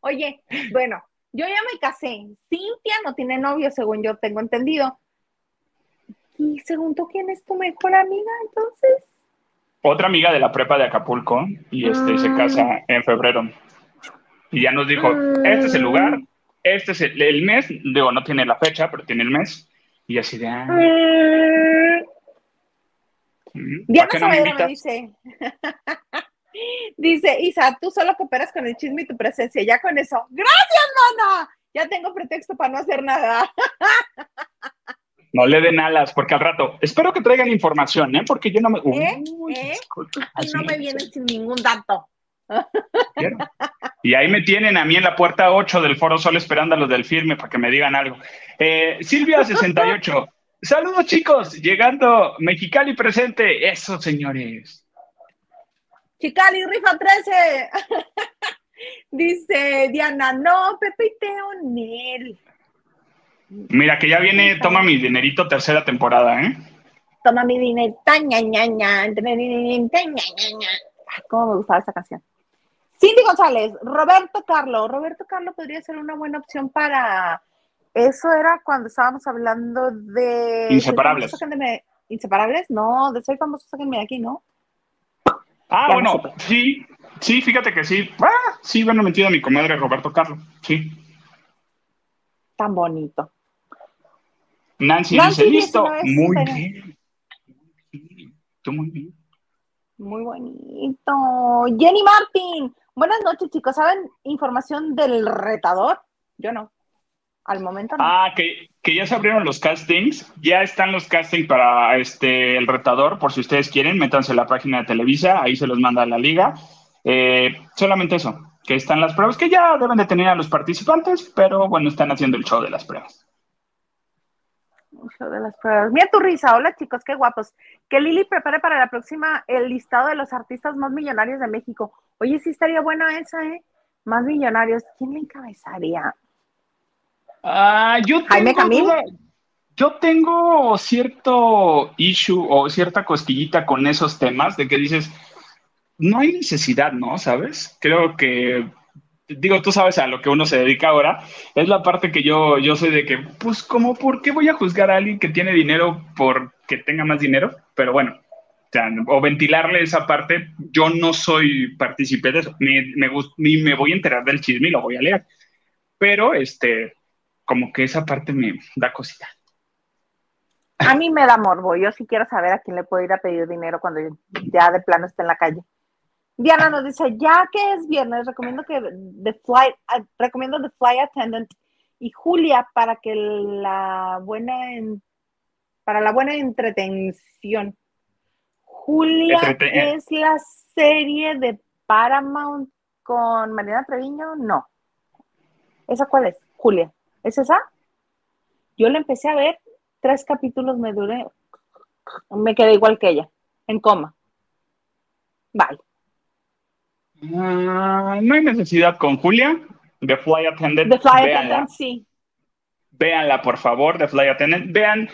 Speaker 1: Oye, bueno, yo ya me casé. Cintia no tiene novio, según yo tengo entendido. Y según tú, ¿quién es tu mejor amiga entonces?
Speaker 2: Otra amiga de la prepa de Acapulco y este se ah. casa en febrero. Y ya nos dijo, este es el lugar, este es el, mes, digo, no tiene la fecha, pero tiene el mes. Y así de... Ah, mm.
Speaker 1: Diana Saavedra me dice, [LAUGHS] dice, Isa, tú solo cooperas con el chisme y tu presencia, ya con eso. Gracias, mana. Ya tengo pretexto para no hacer nada.
Speaker 2: No le den alas, porque al rato, espero que traigan información, ¿eh? Porque yo no me...
Speaker 1: ¿Eh? ¿Eh? no me vienen sin ningún dato.
Speaker 2: Y ahí me tienen a mí en la puerta 8 del Foro Sol esperando a los del firme para que me digan algo. Eh, Silvia 68, Saludos chicos, llegando Mexicali presente. Eso, señores.
Speaker 1: Chicali, rifa 13. [LAUGHS] Dice Diana, no, Pepe y Teo, Nel.
Speaker 2: Mira, que ya viene, toma mi dinerito, tercera temporada, ¿eh?
Speaker 1: Toma mi dinerito, ña, ña, ña, ¿Cómo me gustaba esa canción? Cindy González, Roberto Carlo. Roberto Carlo podría ser una buena opción para eso era cuando estábamos hablando de...
Speaker 2: Inseparables.
Speaker 1: ¿Inseparables? No, de Soy famoso, sáquenme de aquí, ¿no?
Speaker 2: Ah, bueno, sí, sí, fíjate que sí. Ah, sí, bueno, metido a mi comadre Roberto Carlos, sí.
Speaker 1: Tan bonito.
Speaker 2: Nancy, dice, listo. Muy bien. Tú muy bien.
Speaker 1: Muy bonito. Jenny Martin. Buenas noches, chicos. ¿Saben información del retador? Yo no al momento no.
Speaker 2: Ah, que, ya se abrieron los castings, ya están los castings para este el retador, por si ustedes quieren, métanse en la página de Televisa, ahí se los manda la liga. Eh, solamente eso, que están las pruebas, que ya deben de tener a los participantes, pero bueno, están haciendo el show de las pruebas.
Speaker 1: de las pruebas. Mira tu risa, hola chicos, qué guapos. Que Lili prepare para la próxima el listado de los artistas más millonarios de México. Oye, sí estaría buena esa, ¿eh? Más millonarios. ¿Quién le encabezaría?
Speaker 2: Ah, yo
Speaker 1: Jaime Camil.
Speaker 2: Yo tengo cierto issue o cierta cosquillita con esos temas de que dices, no hay necesidad, ¿no? ¿Sabes? Creo que digo, tú sabes a lo que uno se dedica ahora, es la parte que yo, yo soy de que, pues, como, ¿por qué voy a juzgar a alguien que tiene dinero porque tenga más dinero? Pero bueno, o, ventilarle esa parte, yo no soy partícipe de eso, ni me, ni me voy a enterar del chisme y lo voy a leer. Pero, este, como que esa parte me da cosita.
Speaker 1: A mí me da morbo. Yo sí quiero saber a quién le puedo ir a pedir dinero cuando ya de plano esté en la calle. Diana nos dice, ya que es viernes, recomiendo que The Flight, ah, recomiendo The Flight Attendant y Julia para que la buena para la buena entretención. Julia es la serie de Paramount con Mariana Treviño, no. ¿Esa cuál es? Julia. ¿Es esa? Yo la empecé a ver tres capítulos me duré, me quedé igual que ella, en coma. Bye.
Speaker 2: Ah, no hay necesidad con Julia. The Fly Attendant.
Speaker 1: The Fly Attendant, sí.
Speaker 2: Véanla, por favor, The Fly Attendant. Vean,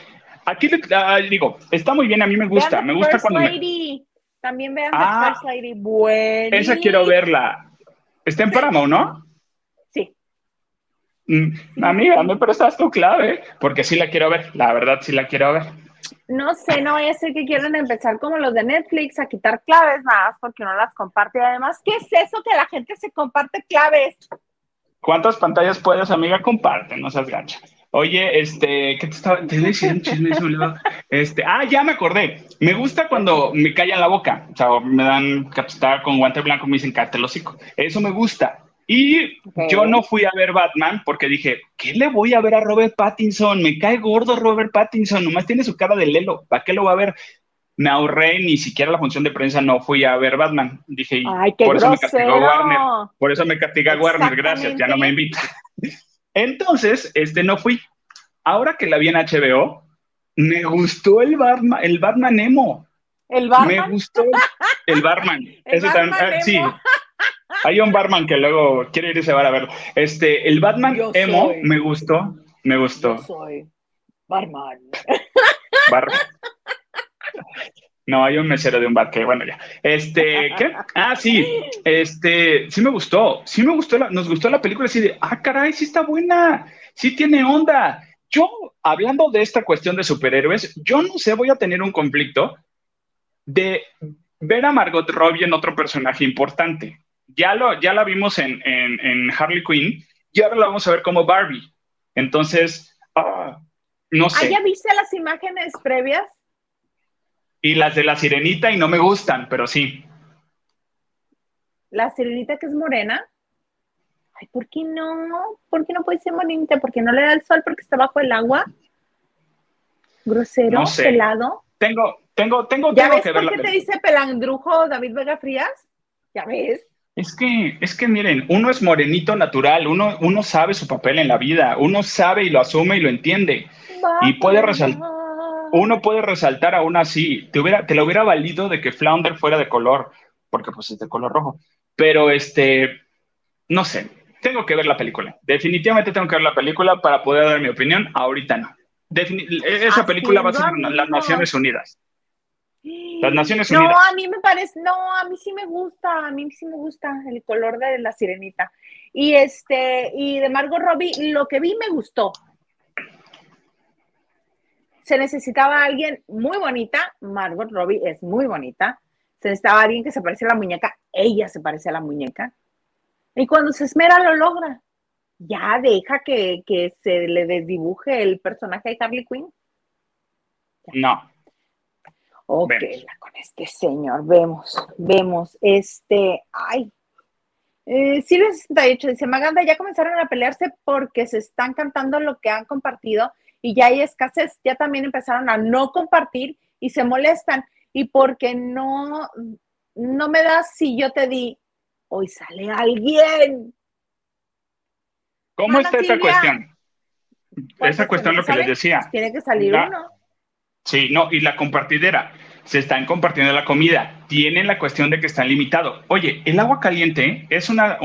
Speaker 2: aquí ah, digo, está muy bien, a mí me gusta. me gusta cuando.
Speaker 1: Lady. También vean The ah, First Lady. Bueno.
Speaker 2: Esa quiero verla. Está en Paramount, ¿no? Mm, amiga, me prestas tu clave, porque sí la quiero ver, la verdad sí la quiero ver.
Speaker 1: No sé, no vaya a ser que quieran empezar como los de Netflix a quitar claves más porque no las comparte. Y además, ¿qué es eso que la gente se comparte claves?
Speaker 2: ¿Cuántas pantallas puedes, amiga? Comparte, no seas gancha. Oye, este, ¿qué te estaba te diciendo? Chisme, este, ah, ya me acordé. Me gusta cuando me callan la boca. O sea, me dan capital con guante blanco, me dicen cállate el hocico. Eso me gusta. Y yo no fui a ver Batman porque dije, ¿qué le voy a ver a Robert Pattinson? Me cae gordo Robert Pattinson, nomás tiene su cara de lelo, ¿para qué lo va a ver? Me ahorré, ni siquiera la función de prensa no fui a ver Batman. Dije, por eso me castigó Warner, por eso me castiga Warner, gracias, ya no me invita. [LAUGHS] Entonces, este no fui. Ahora que la vi en HBO, me gustó el Batman, el Batman emo.
Speaker 1: ¿El Batman?
Speaker 2: Me gustó el [LAUGHS] Batman. Ah, sí, hay un barman que luego quiere ir a bar a verlo. Este, el Batman emo me gustó, me gustó.
Speaker 1: Yo soy barman.
Speaker 2: No, hay un mesero de un bar que, bueno, ya. Este, ¿qué? Ah, sí, este, sí me gustó, sí me gustó, nos gustó la película así de, ah, caray, sí está buena, sí tiene onda. Yo, hablando de esta cuestión de superhéroes, yo no sé, voy a tener un conflicto de ver a Margot Robbie en otro personaje importante ya, lo, ya la vimos en, Harley Quinn y ahora la vamos a ver como Barbie. Entonces, ah, no sé.
Speaker 1: ¿Ah, ya viste las imágenes previas?
Speaker 2: Y las de la sirenita y no me gustan, pero sí.
Speaker 1: La sirenita que es morena. Ay, ¿por qué no? ¿Por qué no puede ser morenita? ¿Porque no le da el sol porque está bajo el agua? Grosero, pelado.
Speaker 2: Tengo, tengo, tengo,
Speaker 1: ¿Ya ves por qué te dice pelandrujo David Vega Frías? ¿Ya ves?
Speaker 2: Es que, es que miren, uno es morenito natural, uno, uno sabe su papel en la vida, uno sabe y lo asume y lo entiende. Y puede resaltar, uno puede resaltar aún así, te, hubiera, te lo hubiera valido de que Flounder fuera de color, porque pues es de color rojo. Pero este, no sé, tengo que ver la película. Definitivamente tengo que ver la película para poder dar mi opinión. Ahorita no. esa película va a ser las Naciones Unidas. Las Naciones Unidas.
Speaker 1: No, a mí me parece, no, a mí sí me gusta, a mí sí me gusta el color de la sirenita. Y este, y de Margot Robbie, lo que vi me gustó. Se necesitaba alguien muy bonita, Margot Robbie es muy bonita. Se necesitaba alguien que se parece a la muñeca, ella se parece a la muñeca. Y cuando se esmera lo logra. Ya deja que, que se le desdibuje el personaje de Harley Quinn.
Speaker 2: No,
Speaker 1: Ok, con este señor, vemos, vemos, este, ay, eh, Silvia 68 dice, Maganda, ya comenzaron a pelearse porque se están cantando lo que han compartido y ya hay escasez, ya también empezaron a no compartir y se molestan y porque no, no me das si yo te di, hoy sale alguien.
Speaker 2: ¿Cómo está esa cuestión? esa cuestión lo que les decía.
Speaker 1: Pues tiene que salir uno.
Speaker 2: Sí, no, y la compartidera. Se están compartiendo la comida. Tienen la cuestión de que están limitados. Oye, el agua caliente es una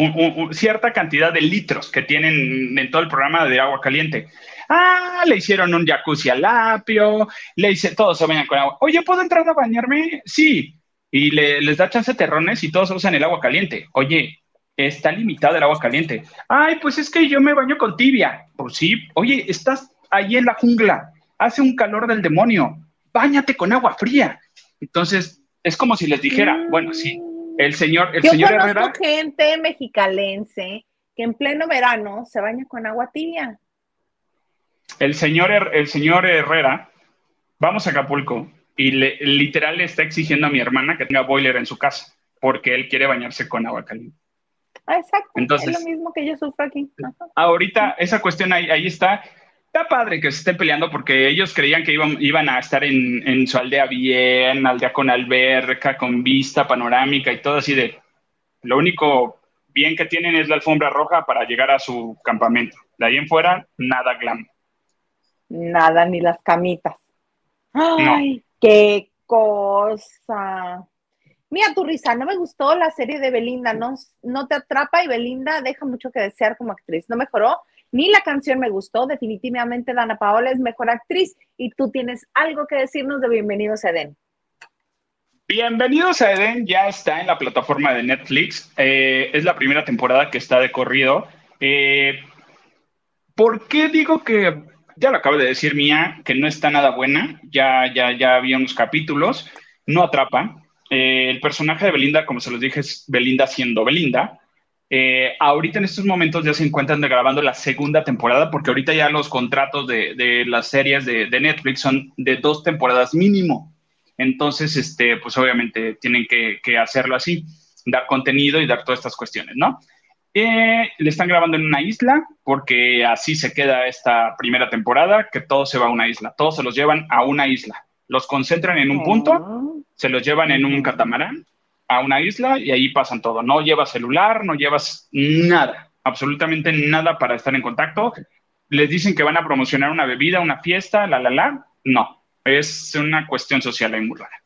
Speaker 2: cierta cantidad de litros que tienen en todo el programa de agua caliente. Ah, le hicieron un jacuzzi al apio, le hice, todos se bañan con agua. Oye, ¿puedo entrar a bañarme? Sí. Y les da chance terrones y todos usan el agua caliente. Oye, está limitado el agua caliente. Ay, pues es que yo me baño con tibia. Pues sí, oye, estás ahí en la jungla, hace un calor del demonio, báñate con agua fría. Entonces, es como si les dijera, bueno, sí, el señor, el
Speaker 1: yo
Speaker 2: señor
Speaker 1: conozco gente mexicalense que en pleno verano se baña con agua tibia.
Speaker 2: El señor, el señor Herrera, vamos a Acapulco y literal le está exigiendo a mi hermana que tenga boiler en su casa porque él quiere bañarse con agua caliente.
Speaker 1: Ah, exacto. Entonces, es lo mismo que yo sufro aquí.
Speaker 2: Ahorita esa cuestión ahí, ahí está. Está padre que se estén peleando porque ellos creían que iban, iban a estar en, en, su aldea bien, aldea con alberca, con vista panorámica y todo así de... Lo único bien que tienen es la alfombra roja para llegar a su campamento. De ahí en fuera, nada glam.
Speaker 1: Nada, ni las camitas. ¡Ay, qué cosa! Mira tu risa, no me gustó la serie de Belinda, no, no te atrapa y Belinda deja mucho que desear como actriz. No mejoró, ni la canción me gustó. Definitivamente Dana Paola es mejor actriz y tú tienes algo que decirnos de Bienvenidos a Eden.
Speaker 2: Bienvenidos a Eden ya está en la plataforma de Netflix. Eh, es la primera temporada que está de corrido. Eh, ¿Por qué digo que, ya lo acabo de decir Mía, que no está nada buena? Ya, ya, ya había unos capítulos. No atrapa. Eh, el personaje de Belinda, como se los dije, es Belinda siendo Belinda. Eh, ahorita en estos momentos ya se encuentran grabando la segunda temporada, porque ahorita ya los contratos de, las series de, Netflix son de dos temporadas mínimo. Entonces, este, pues obviamente tienen que, hacerlo así, dar contenido y dar todas estas cuestiones, ¿no? Eh, le están grabando en una isla, porque así se queda esta primera temporada, que todo se va a una isla, todos se los llevan a una isla, los concentran en un punto oh se los llevan en un catamarán a una isla y ahí pasan todo. No llevas celular, no llevas nada, absolutamente nada para estar en contacto. Les dicen que van a promocionar una bebida, una fiesta, la, la, la. No, es una cuestión social muy rara.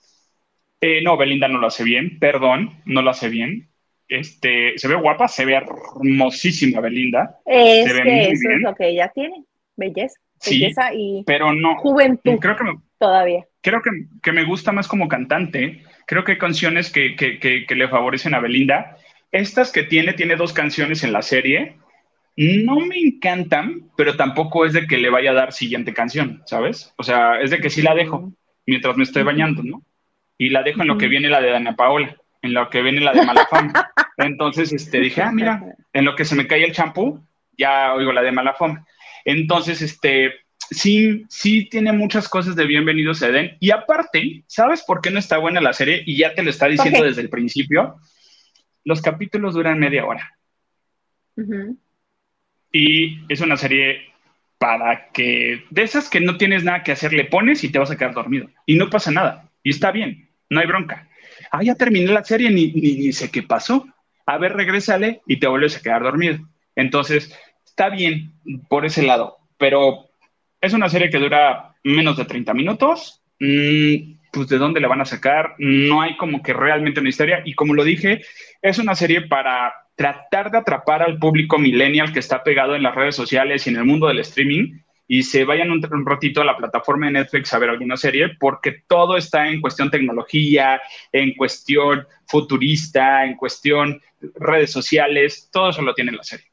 Speaker 2: Eh, no, Belinda no lo hace bien, perdón, no lo hace bien. Este, se ve guapa, se ve hermosísima Belinda.
Speaker 1: Es que eso es lo que ella tiene, belleza, belleza y
Speaker 2: pero no,
Speaker 1: juventud.
Speaker 2: Creo que
Speaker 1: todavía
Speaker 2: creo que, me gusta más como cantante. Creo que hay canciones que, le favorecen a Belinda. Estas que tiene, tiene dos canciones en la serie. No me encantan, pero tampoco es de que le vaya a dar siguiente canción, ¿sabes? O sea, es de que sí la dejo mientras me estoy bañando, ¿no? Y la dejo en lo que viene la de Dana Paola, en lo que viene la de Mala Fama. [LAUGHS] Entonces, este, dije, ah, mira, en lo que se me cae el champú, ya oigo la de Mala Fama. Entonces, este, sí, sí tiene muchas cosas de Bienvenidos a Eden. Y aparte, ¿sabes por qué no está buena la serie? Y ya te lo está diciendo desde el principio. Los capítulos duran media hora. Y es una serie para que, de esas que no tienes nada que hacer, le pones y te vas a quedar dormido. Y no pasa nada. Y está bien, no hay bronca. Ah, ya terminé la serie, ni, ni sé qué pasó. A ver, regrésale y te vuelves a quedar dormido. Entonces, está bien por ese lado, pero es una serie que dura menos de 30 minutos. Mm, pues de dónde le van a sacar, no hay como que realmente una historia. Y como lo dije, es una serie para tratar de atrapar al público millennial que está pegado en las redes sociales y en el mundo del streaming y se vayan un, ratito a la plataforma de Netflix a ver alguna serie, porque todo está en cuestión tecnología, en cuestión futurista, en cuestión redes sociales, todo eso lo tiene la serie.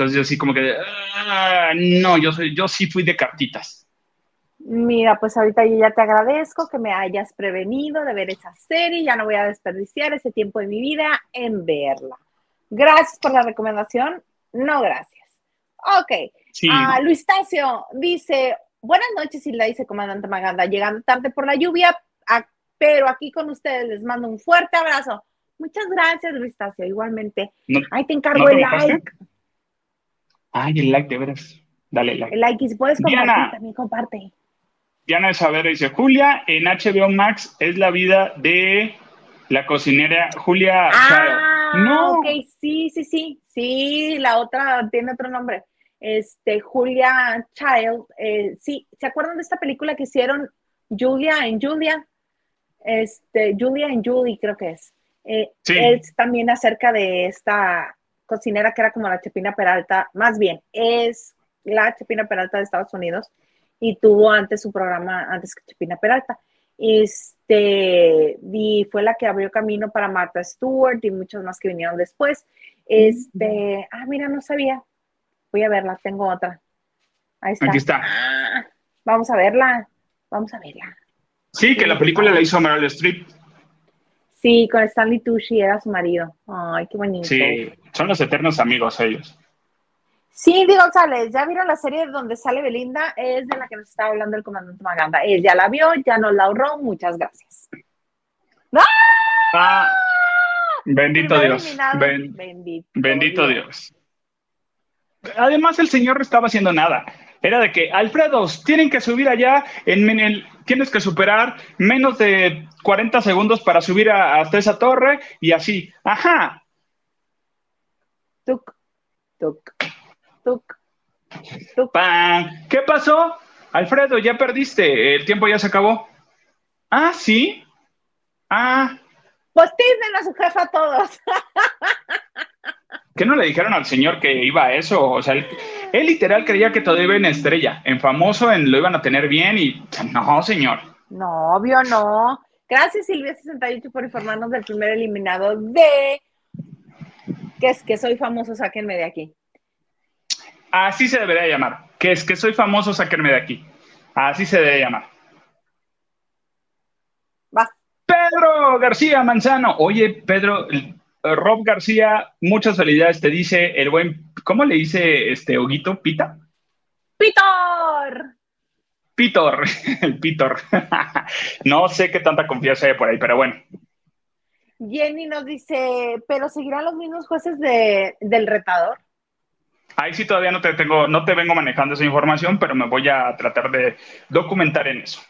Speaker 2: Entonces yo así como que, ah, no, yo, soy, yo sí fui de cartitas.
Speaker 1: Mira, pues ahorita yo ya te agradezco que me hayas prevenido de ver esa serie, ya no voy a desperdiciar ese tiempo de mi vida en verla. Gracias por la recomendación, no gracias. Ok, ah, Luis Tacio dice, buenas noches, y la dice Comandante Maganda, llegando tarde por la lluvia, pero aquí con ustedes les mando un fuerte abrazo. Muchas gracias, Luis Tacio, igualmente. Ahí te encargo el like.
Speaker 2: Ay, el like, de veras. Dale like.
Speaker 1: El like, y si puedes compartir, también comparte.
Speaker 2: Diana de Saber dice, Julia, en HBO Max es la vida de la cocinera Julia
Speaker 1: ah, No. Ok, sí, sí, sí. Sí, la otra tiene otro nombre. este, Julia Child, eh, sí, ¿se acuerdan de esta película que hicieron Julia en Julia? Este, Julia en Julie, creo que es. Eh, es también acerca de esta cocinera que era como la Chepina Peralta, más bien, es la Chepina Peralta de Estados Unidos y tuvo antes su programa, antes que Chepina Peralta. Este, y fue la que abrió camino para Martha Stewart y muchos más que vinieron después. Este, ah, mira, no sabía. Voy a verla, tengo otra.
Speaker 2: Ahí está. Aquí está.
Speaker 1: Ah, vamos a verla, vamos a verla.
Speaker 2: Sí, que la película la hizo Meryl Streep.
Speaker 1: Sí, con Stanley Tucci era su marido. Ay, qué bonito.
Speaker 2: Sí, son los eternos amigos ellos.
Speaker 1: Cindy González, ¿ya vieron la serie donde sale Belinda? Es de la que nos estaba hablando el comandante Maganda. Él ya la vio, ya nos la ahorró. Muchas gracias.
Speaker 2: ¡Ah! ah bendito Dios. bendito, bendito Dios. Además, el señor no estaba haciendo nada. Era de que, Alfredo, tienen que subir allá, en, el, tienes que superar menos de 40 segundos para subir hasta esa torre y así. Ajá.
Speaker 1: Tuc, tuc.
Speaker 2: ¿Qué pasó? Alfredo, ya perdiste, el tiempo ya se acabó. Ah, sí. Ah.
Speaker 1: Pues a su jefa a todos. [LAUGHS]
Speaker 2: ¿Qué no le dijeron al señor que iba a eso? O sea, él, literal creía que todo iba en estrella, en famoso, en lo iban a tener bien y no, señor.
Speaker 1: No, obvio no. Gracias Silvia 68 por informarnos del primer eliminado de que es que soy famoso, sáquenme de aquí.
Speaker 2: Así se debería llamar. Que es que soy famoso, sáquenme de aquí. Así se debe llamar.
Speaker 1: Va.
Speaker 2: Pedro García Manzano. Oye, Pedro, Rob García, muchas felicidades. Te dice el buen, ¿cómo le dice este Oguito? ¿Pita?
Speaker 1: ¡Pitor!
Speaker 2: Pitor, [LAUGHS] el Pitor. [LAUGHS] no sé qué tanta confianza hay por ahí, pero bueno.
Speaker 1: Jenny nos dice, pero seguirán los mismos jueces de, del retador.
Speaker 2: Ahí sí todavía no te tengo, no te vengo manejando esa información, pero me voy a tratar de documentar en eso.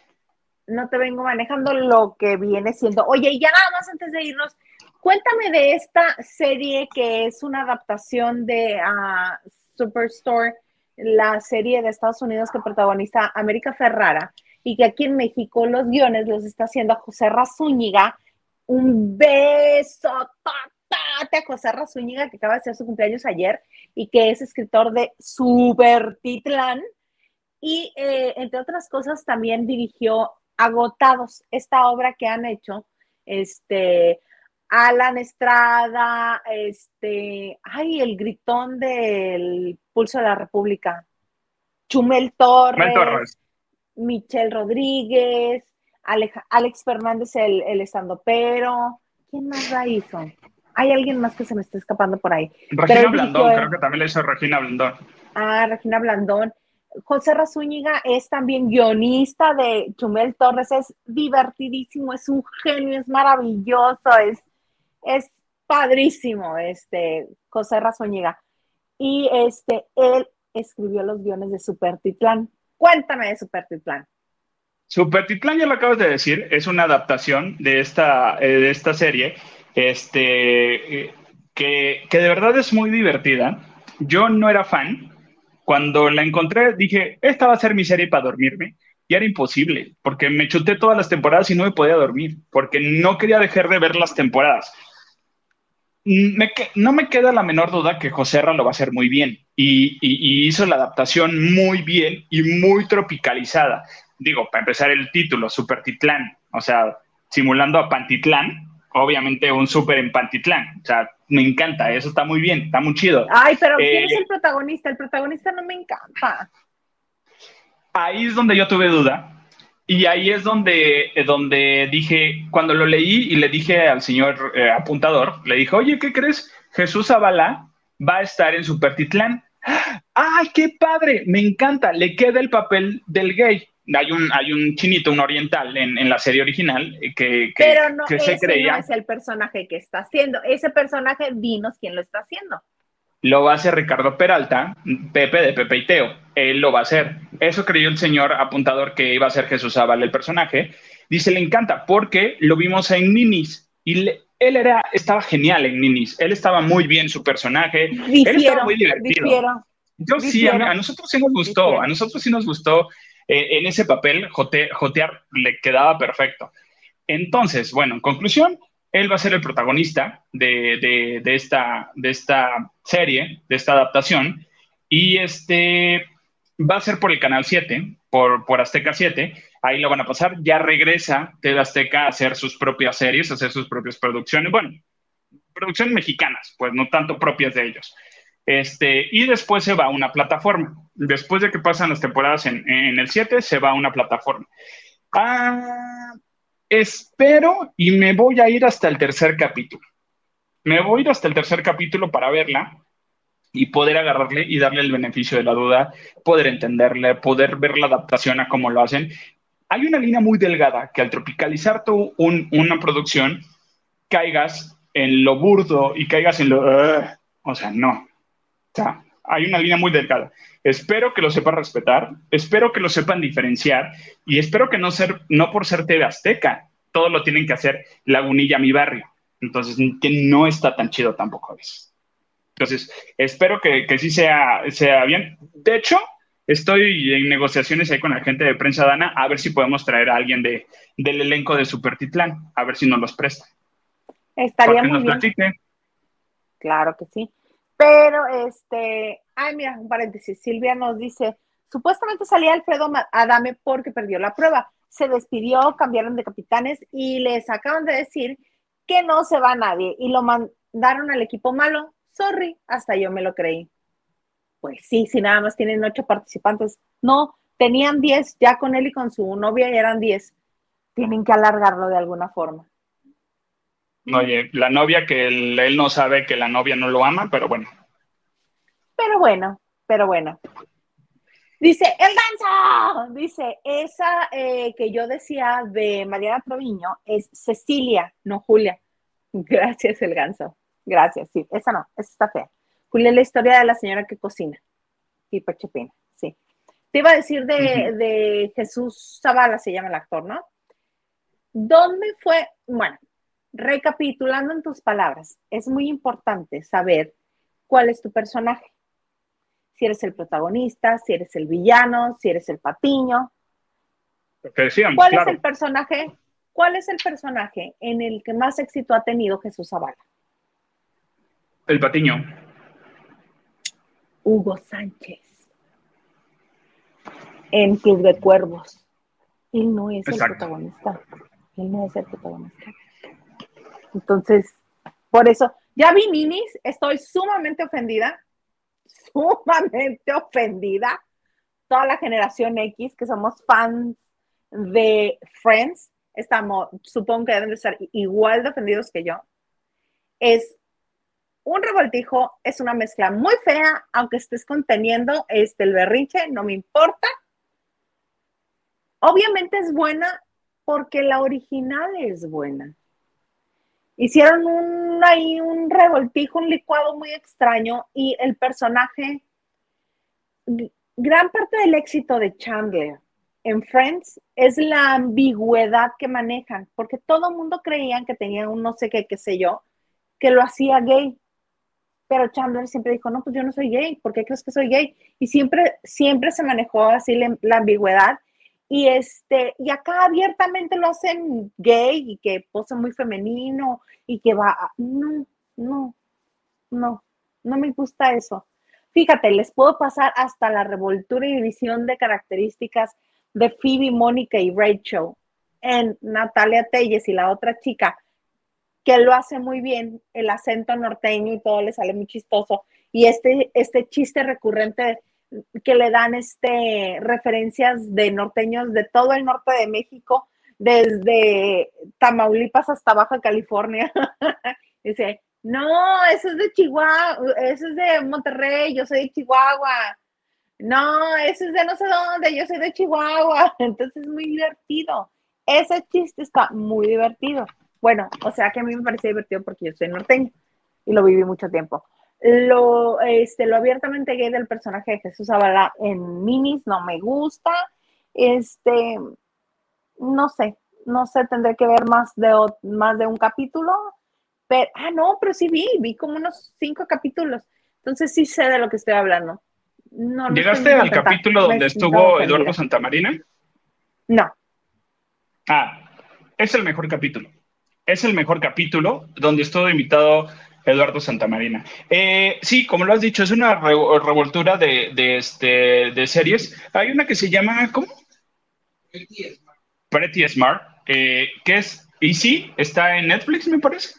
Speaker 1: No te vengo manejando lo que viene siendo. Oye, y ya nada más antes de irnos, cuéntame de esta serie que es una adaptación de uh, Superstore, la serie de Estados Unidos que protagoniza América Ferrara y que aquí en México los guiones los está haciendo José Razúñiga. Un beso, a José Razúñiga, que acaba de ser su cumpleaños ayer y que es escritor de Super Titlán. Y eh, entre otras cosas, también dirigió Agotados, esta obra que han hecho, este, Alan Estrada, este, ay, el gritón del Pulso de la República, Chumel Torres, Michelle Rodríguez, Alex Fernández, el, el estandopero, ¿quién más la hizo? hay alguien más que se me está escapando por ahí.
Speaker 2: Regina Blandón, creo que también le hizo Regina Blandón.
Speaker 1: Ah, Regina Blandón. José Razúñiga es también guionista de Chumel Torres, es divertidísimo, es un genio, es maravilloso, es, es padrísimo, este, José Razúñiga. Y este, él escribió los guiones de Super Titlán. Cuéntame de Super Titlán.
Speaker 2: Super Titlán, ya lo acabas de decir, es una adaptación de esta, eh, de esta serie este, que, de verdad es muy divertida. Yo no era fan. Cuando la encontré, dije, esta va a ser mi serie para dormirme. Y era imposible, porque me chuté todas las temporadas y no me podía dormir, porque no quería dejar de ver las temporadas. no me queda la menor duda que José Ra lo va a hacer muy bien y, y, hizo la adaptación muy bien y muy tropicalizada. Digo, para empezar el título, Super Titlán, o sea, simulando a Pantitlán, obviamente un súper en Pantitlán. O sea, me encanta, eso está muy bien, está muy chido.
Speaker 1: Ay, pero ¿quién es eh, el protagonista? El protagonista no me encanta.
Speaker 2: Ahí es donde yo tuve duda. Y ahí es donde, eh, donde dije, cuando lo leí y le dije al señor eh, apuntador, le dije, oye, ¿qué crees? Jesús Zavala va a estar en Supertitlán. ¡Ay, qué padre! Me encanta, le queda el papel del gay hay un, hay un chinito, un oriental en, la serie original eh, que,
Speaker 1: Pero no, se creía. no es el personaje que está haciendo. Ese personaje, dinos quién lo está haciendo.
Speaker 2: Lo va a hacer Ricardo Peralta, Pepe de Pepe y Teo. Él lo va a hacer. Eso creyó el señor apuntador que iba a ser Jesús Zavala el personaje. Dice, le encanta porque lo vimos en Ninis y él era, estaba genial en Ninis. Él estaba muy bien su personaje. él estaba muy divertido. Yo sí, a, nosotros sí nos gustó, a nosotros sí nos gustó en ese papel, jotear le quedaba perfecto. Entonces, bueno, en conclusión, él va a ser el protagonista de, esta, de esta serie, de esta adaptación, y este va a ser por el Canal 7, por, por Azteca 7, ahí lo van a pasar, ya regresa de Azteca a hacer sus propias series, a hacer sus propias producciones, bueno, producciones mexicanas, pues no tanto propias de ellos. Este, y después se va a una plataforma. Después de que pasan las temporadas en, el 7, se va a una plataforma. Ah, espero y me voy a ir hasta el tercer capítulo. Me voy a ir hasta el tercer capítulo para verla y poder agarrarle y darle el beneficio de la duda, poder entenderle, poder ver la adaptación a cómo lo hacen. Hay una línea muy delgada que al tropicalizar tu una producción, caigas en lo burdo y caigas en lo... o sea, no. O sea, hay una línea muy delgada. Espero que lo sepan respetar, espero que lo sepan diferenciar y espero que no, ser, no por ser TV Azteca, todo lo tienen que hacer Lagunilla, mi barrio. Entonces, que no está tan chido tampoco a veces. Entonces, espero que, que sí sea, sea bien. De hecho, estoy en negociaciones ahí con la gente de Prensa Dana a ver si podemos traer a alguien de, del elenco de Super Titlán, a ver si nos los presta.
Speaker 1: Estaría muy bien. Claro que sí. Pero, este, ay, mira, un paréntesis. Silvia nos dice, supuestamente salía Alfredo Adame porque perdió la prueba. Se despidió, cambiaron de capitanes y les acaban de decir que no se va nadie y lo mandaron al equipo malo. Sorry, hasta yo me lo creí. Pues sí, si nada más tienen ocho participantes. No, tenían diez, ya con él y con su novia ya eran diez. Tienen que alargarlo de alguna forma.
Speaker 2: Oye, la novia que él, no sabe que la novia no lo ama, pero bueno.
Speaker 1: Pero bueno, pero bueno. Dice, el ganso, dice, esa eh, que yo decía de Mariana Proviño es Cecilia, no Julia. Gracias, el ganso. Gracias, sí, esa no, esa está fea. Julia es la historia de la señora que cocina. Y Pechepina, sí. Te iba a decir de, de Jesús Zavala, se llama el actor, ¿no? ¿Dónde fue? Bueno, recapitulando en tus palabras, es muy importante saber cuál es tu personaje. Si eres el protagonista, si eres el villano, si eres el patiño. ¿Cuál es el personaje? ¿Cuál es el personaje en el que más éxito ha tenido Jesús Zavala?
Speaker 2: El patiño.
Speaker 1: Hugo Sánchez. En Club de Cuervos. Él no es el protagonista. Él no es el protagonista. Entonces, por eso, ya vi minis, estoy sumamente ofendida, [LAUGHS] sumamente ofendida. Toda la generación X, que somos fans de Friends, estamos, supongo que deben de estar igual de ofendidos que yo. Es un revoltijo, es una mezcla muy fea, aunque estés conteniendo este, el berrinche, no me importa. Obviamente es buena porque la original es buena hicieron un, ahí un revoltijo, un licuado muy extraño y el personaje, gran parte del éxito de Chandler en Friends es la ambigüedad que manejan, porque todo el mundo creía que tenía un no sé qué, qué sé yo, que lo hacía gay. Pero Chandler siempre dijo, no, pues yo no soy gay, ¿por qué crees que soy gay? Y siempre, siempre se manejó así la ambigüedad y este, y acá abiertamente lo hacen gay y que posa muy femenino y que va, no, no, no, no me gusta eso. Fíjate, les puedo pasar hasta la revoltura y división de características de Phoebe, Mónica y Rachel en Natalia Telles y la otra chica, que lo hace muy bien, el acento norteño y todo le sale muy chistoso. Y este, este chiste recurrente que le dan este, referencias de norteños de todo el norte de México, desde Tamaulipas hasta Baja California. [LAUGHS] Dice, no, eso es de Chihuahua, eso es de Monterrey, yo soy de Chihuahua. No, eso es de no sé dónde, yo soy de Chihuahua. [LAUGHS] Entonces es muy divertido. Ese chiste está muy divertido. Bueno, o sea que a mí me parece divertido porque yo soy norteño y lo viví mucho tiempo. Lo, este, lo abiertamente gay del personaje de Jesús Zavala en minis no me gusta. Este, no sé, no sé, tendré que ver más de, más de un capítulo. Pero, ah, no, pero sí vi, vi como unos cinco capítulos. Entonces sí sé de lo que estoy hablando. No, no
Speaker 2: ¿Llegaste al
Speaker 1: contenta.
Speaker 2: capítulo donde estuvo. Eduardo Santamarina?
Speaker 1: No.
Speaker 2: Ah, es el mejor capítulo. Es el mejor capítulo donde estuvo invitado Eduardo Santamarina. Eh, sí, como lo has dicho, es una re- revoltura de, de, este, de series. Hay una que se llama, ¿cómo? Pretty Smart, eh, que es, y sí, está en Netflix, me parece.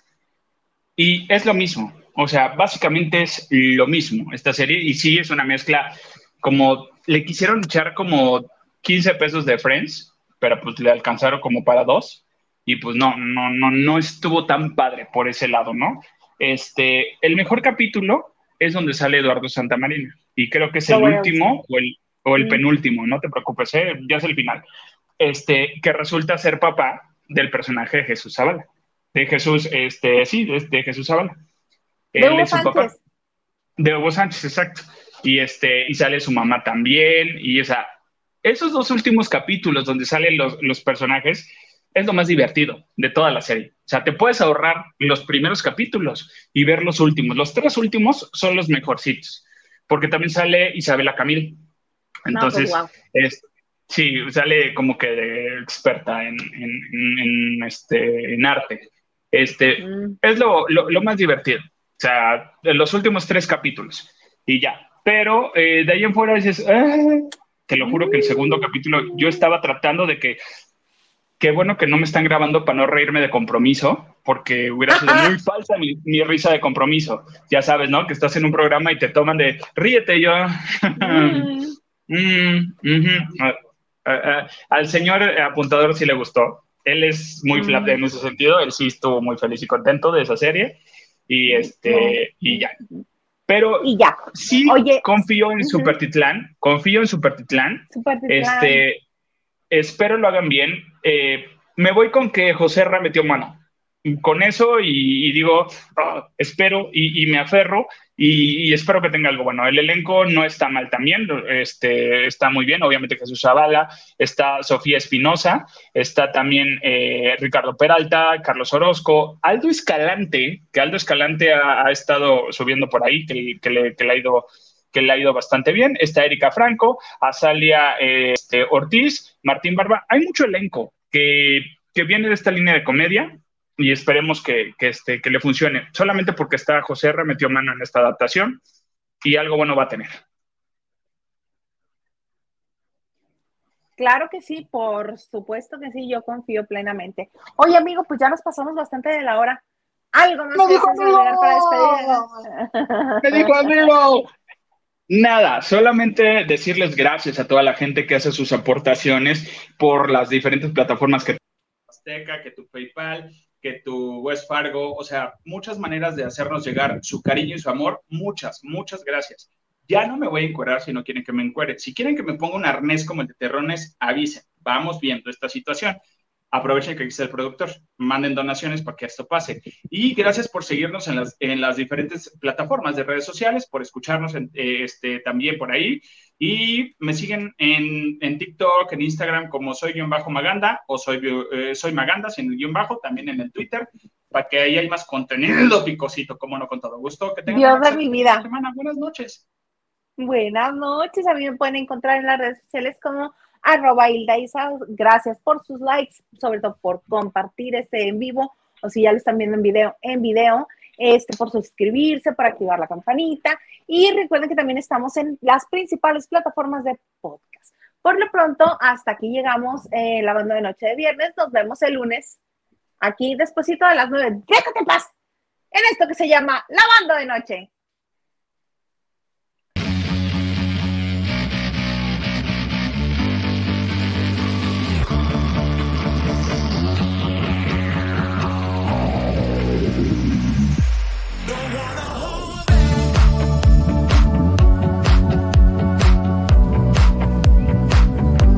Speaker 2: Y es lo mismo. O sea, básicamente es lo mismo esta serie. Y sí, es una mezcla como le quisieron echar como 15 pesos de Friends, pero pues le alcanzaron como para dos. Y pues no, no, no, no estuvo tan padre por ese lado, ¿no? Este, el mejor capítulo es donde sale Eduardo Santamarina. Y creo que es el último o el, o el
Speaker 1: Mm.
Speaker 2: penúltimo, no te preocupes, ¿eh? ya es el final. Este, que resulta ser papá del personaje de Jesús Zavala. De Jesús, este, sí, de, de Jesús Zavala.
Speaker 1: De
Speaker 2: Él
Speaker 1: Hugo
Speaker 2: es su papá.
Speaker 1: Sánchez.
Speaker 2: De Hugo Sánchez, exacto. Y este, y sale su mamá también. Y esa, esos dos últimos capítulos donde salen los, los personajes es lo más divertido de toda la serie. O sea, te puedes ahorrar los primeros capítulos y ver los últimos. Los tres últimos son los mejorcitos, porque también sale Isabela Camil. Entonces,
Speaker 1: No, pues, wow.
Speaker 2: es, sí, sale como que de experta en, en, en- en, este, en arte. Este,
Speaker 1: Mm.
Speaker 2: es lo, lo, lo más divertido. O sea, los últimos tres capítulos y ya. Pero eh, de ahí en fuera dices, "Ah", te lo juro que el segundo capítulo yo estaba tratando de que, qué bueno que no me están grabando para no reírme de compromiso, porque hubiera sido muy [LAUGHS] falsa mi, mi risa de compromiso. Ya sabes, ¿no? Que estás en un programa y te toman de, ríete yo.
Speaker 1: Mm. [LAUGHS]
Speaker 2: Mm, al señor apuntador sí le gustó. Él es muy
Speaker 1: Mm.
Speaker 2: flat en ese sentido. Él sí estuvo muy feliz y contento de esa serie. Y este, y ya. Pero
Speaker 1: Y ya.
Speaker 2: sí
Speaker 1: Oye,
Speaker 2: confío en
Speaker 1: ujú.
Speaker 2: Supertitlán. Confío en Supertitlán.
Speaker 1: Super
Speaker 2: Este, espero lo hagan bien. Eh, me voy con que José Ra metió mano. Con eso y, digo, ah, espero y, me aferro y, espero que tenga algo bueno. El elenco no está mal también, este, está muy bien. Obviamente Jesús Zavala, está Sofía Espinosa, está también eh, Ricardo Peralta, Carlos Orozco, Aldo Escalante, que Aldo Escalante ha, estado subiendo por ahí, que, que le ha ido que le ha ido bastante bien. Está Erika Franco, Azalia eh, este, Ortiz, Martín Barba. Hay mucho elenco que, que viene de esta línea de comedia y esperemos que, que, este, que le funcione. Solamente porque está José R. metió mano en esta adaptación y algo bueno va a tener.
Speaker 1: Claro que sí, por supuesto que sí, yo confío plenamente. Oye, amigo, pues ya nos pasamos bastante de la hora. Algo más
Speaker 2: ¡Me
Speaker 1: que
Speaker 2: dijo
Speaker 1: desees agregar para despedir.
Speaker 2: ¡Me dijo amigo! [LAUGHS] Nada, solamente decirles gracias a toda la gente que hace sus aportaciones por las diferentes plataformas que Azteca, que tu PayPal, que tu West Fargo, o sea, muchas maneras de hacernos llegar su cariño y su amor, muchas, muchas gracias. Ya no me voy a encuerar si no quieren que me encuere. Si quieren que me ponga un arnés como el de Terrones, avisen. Vamos viendo esta situación. Aprovechen que está el productor. Manden donaciones para que esto pase. Y gracias por seguirnos en las, en las diferentes plataformas de redes sociales, por escucharnos en, eh, este, también por ahí. Y me siguen en, en TikTok, en Instagram como soy guion bajo Maganda o soy, eh, soy Maganda sin el guion bajo, también en el Twitter, para que ahí hay más contenido picosito, como no, con todo gusto. Que tengan
Speaker 1: Dios de mi vida.
Speaker 2: semana. Buenas noches.
Speaker 1: Buenas noches, a mí me pueden encontrar en las redes sociales como arroba Hilda Isa. Gracias por sus likes, sobre todo por compartir este en vivo, o si ya lo están viendo en video, en video, este, por suscribirse, por activar la campanita. Y recuerden que también estamos en las principales plataformas de podcast. Por lo pronto, hasta aquí llegamos eh, la banda de noche de viernes. Nos vemos el lunes, aquí despuesito de las nueve. Déjate paz, en esto que se llama la banda de noche.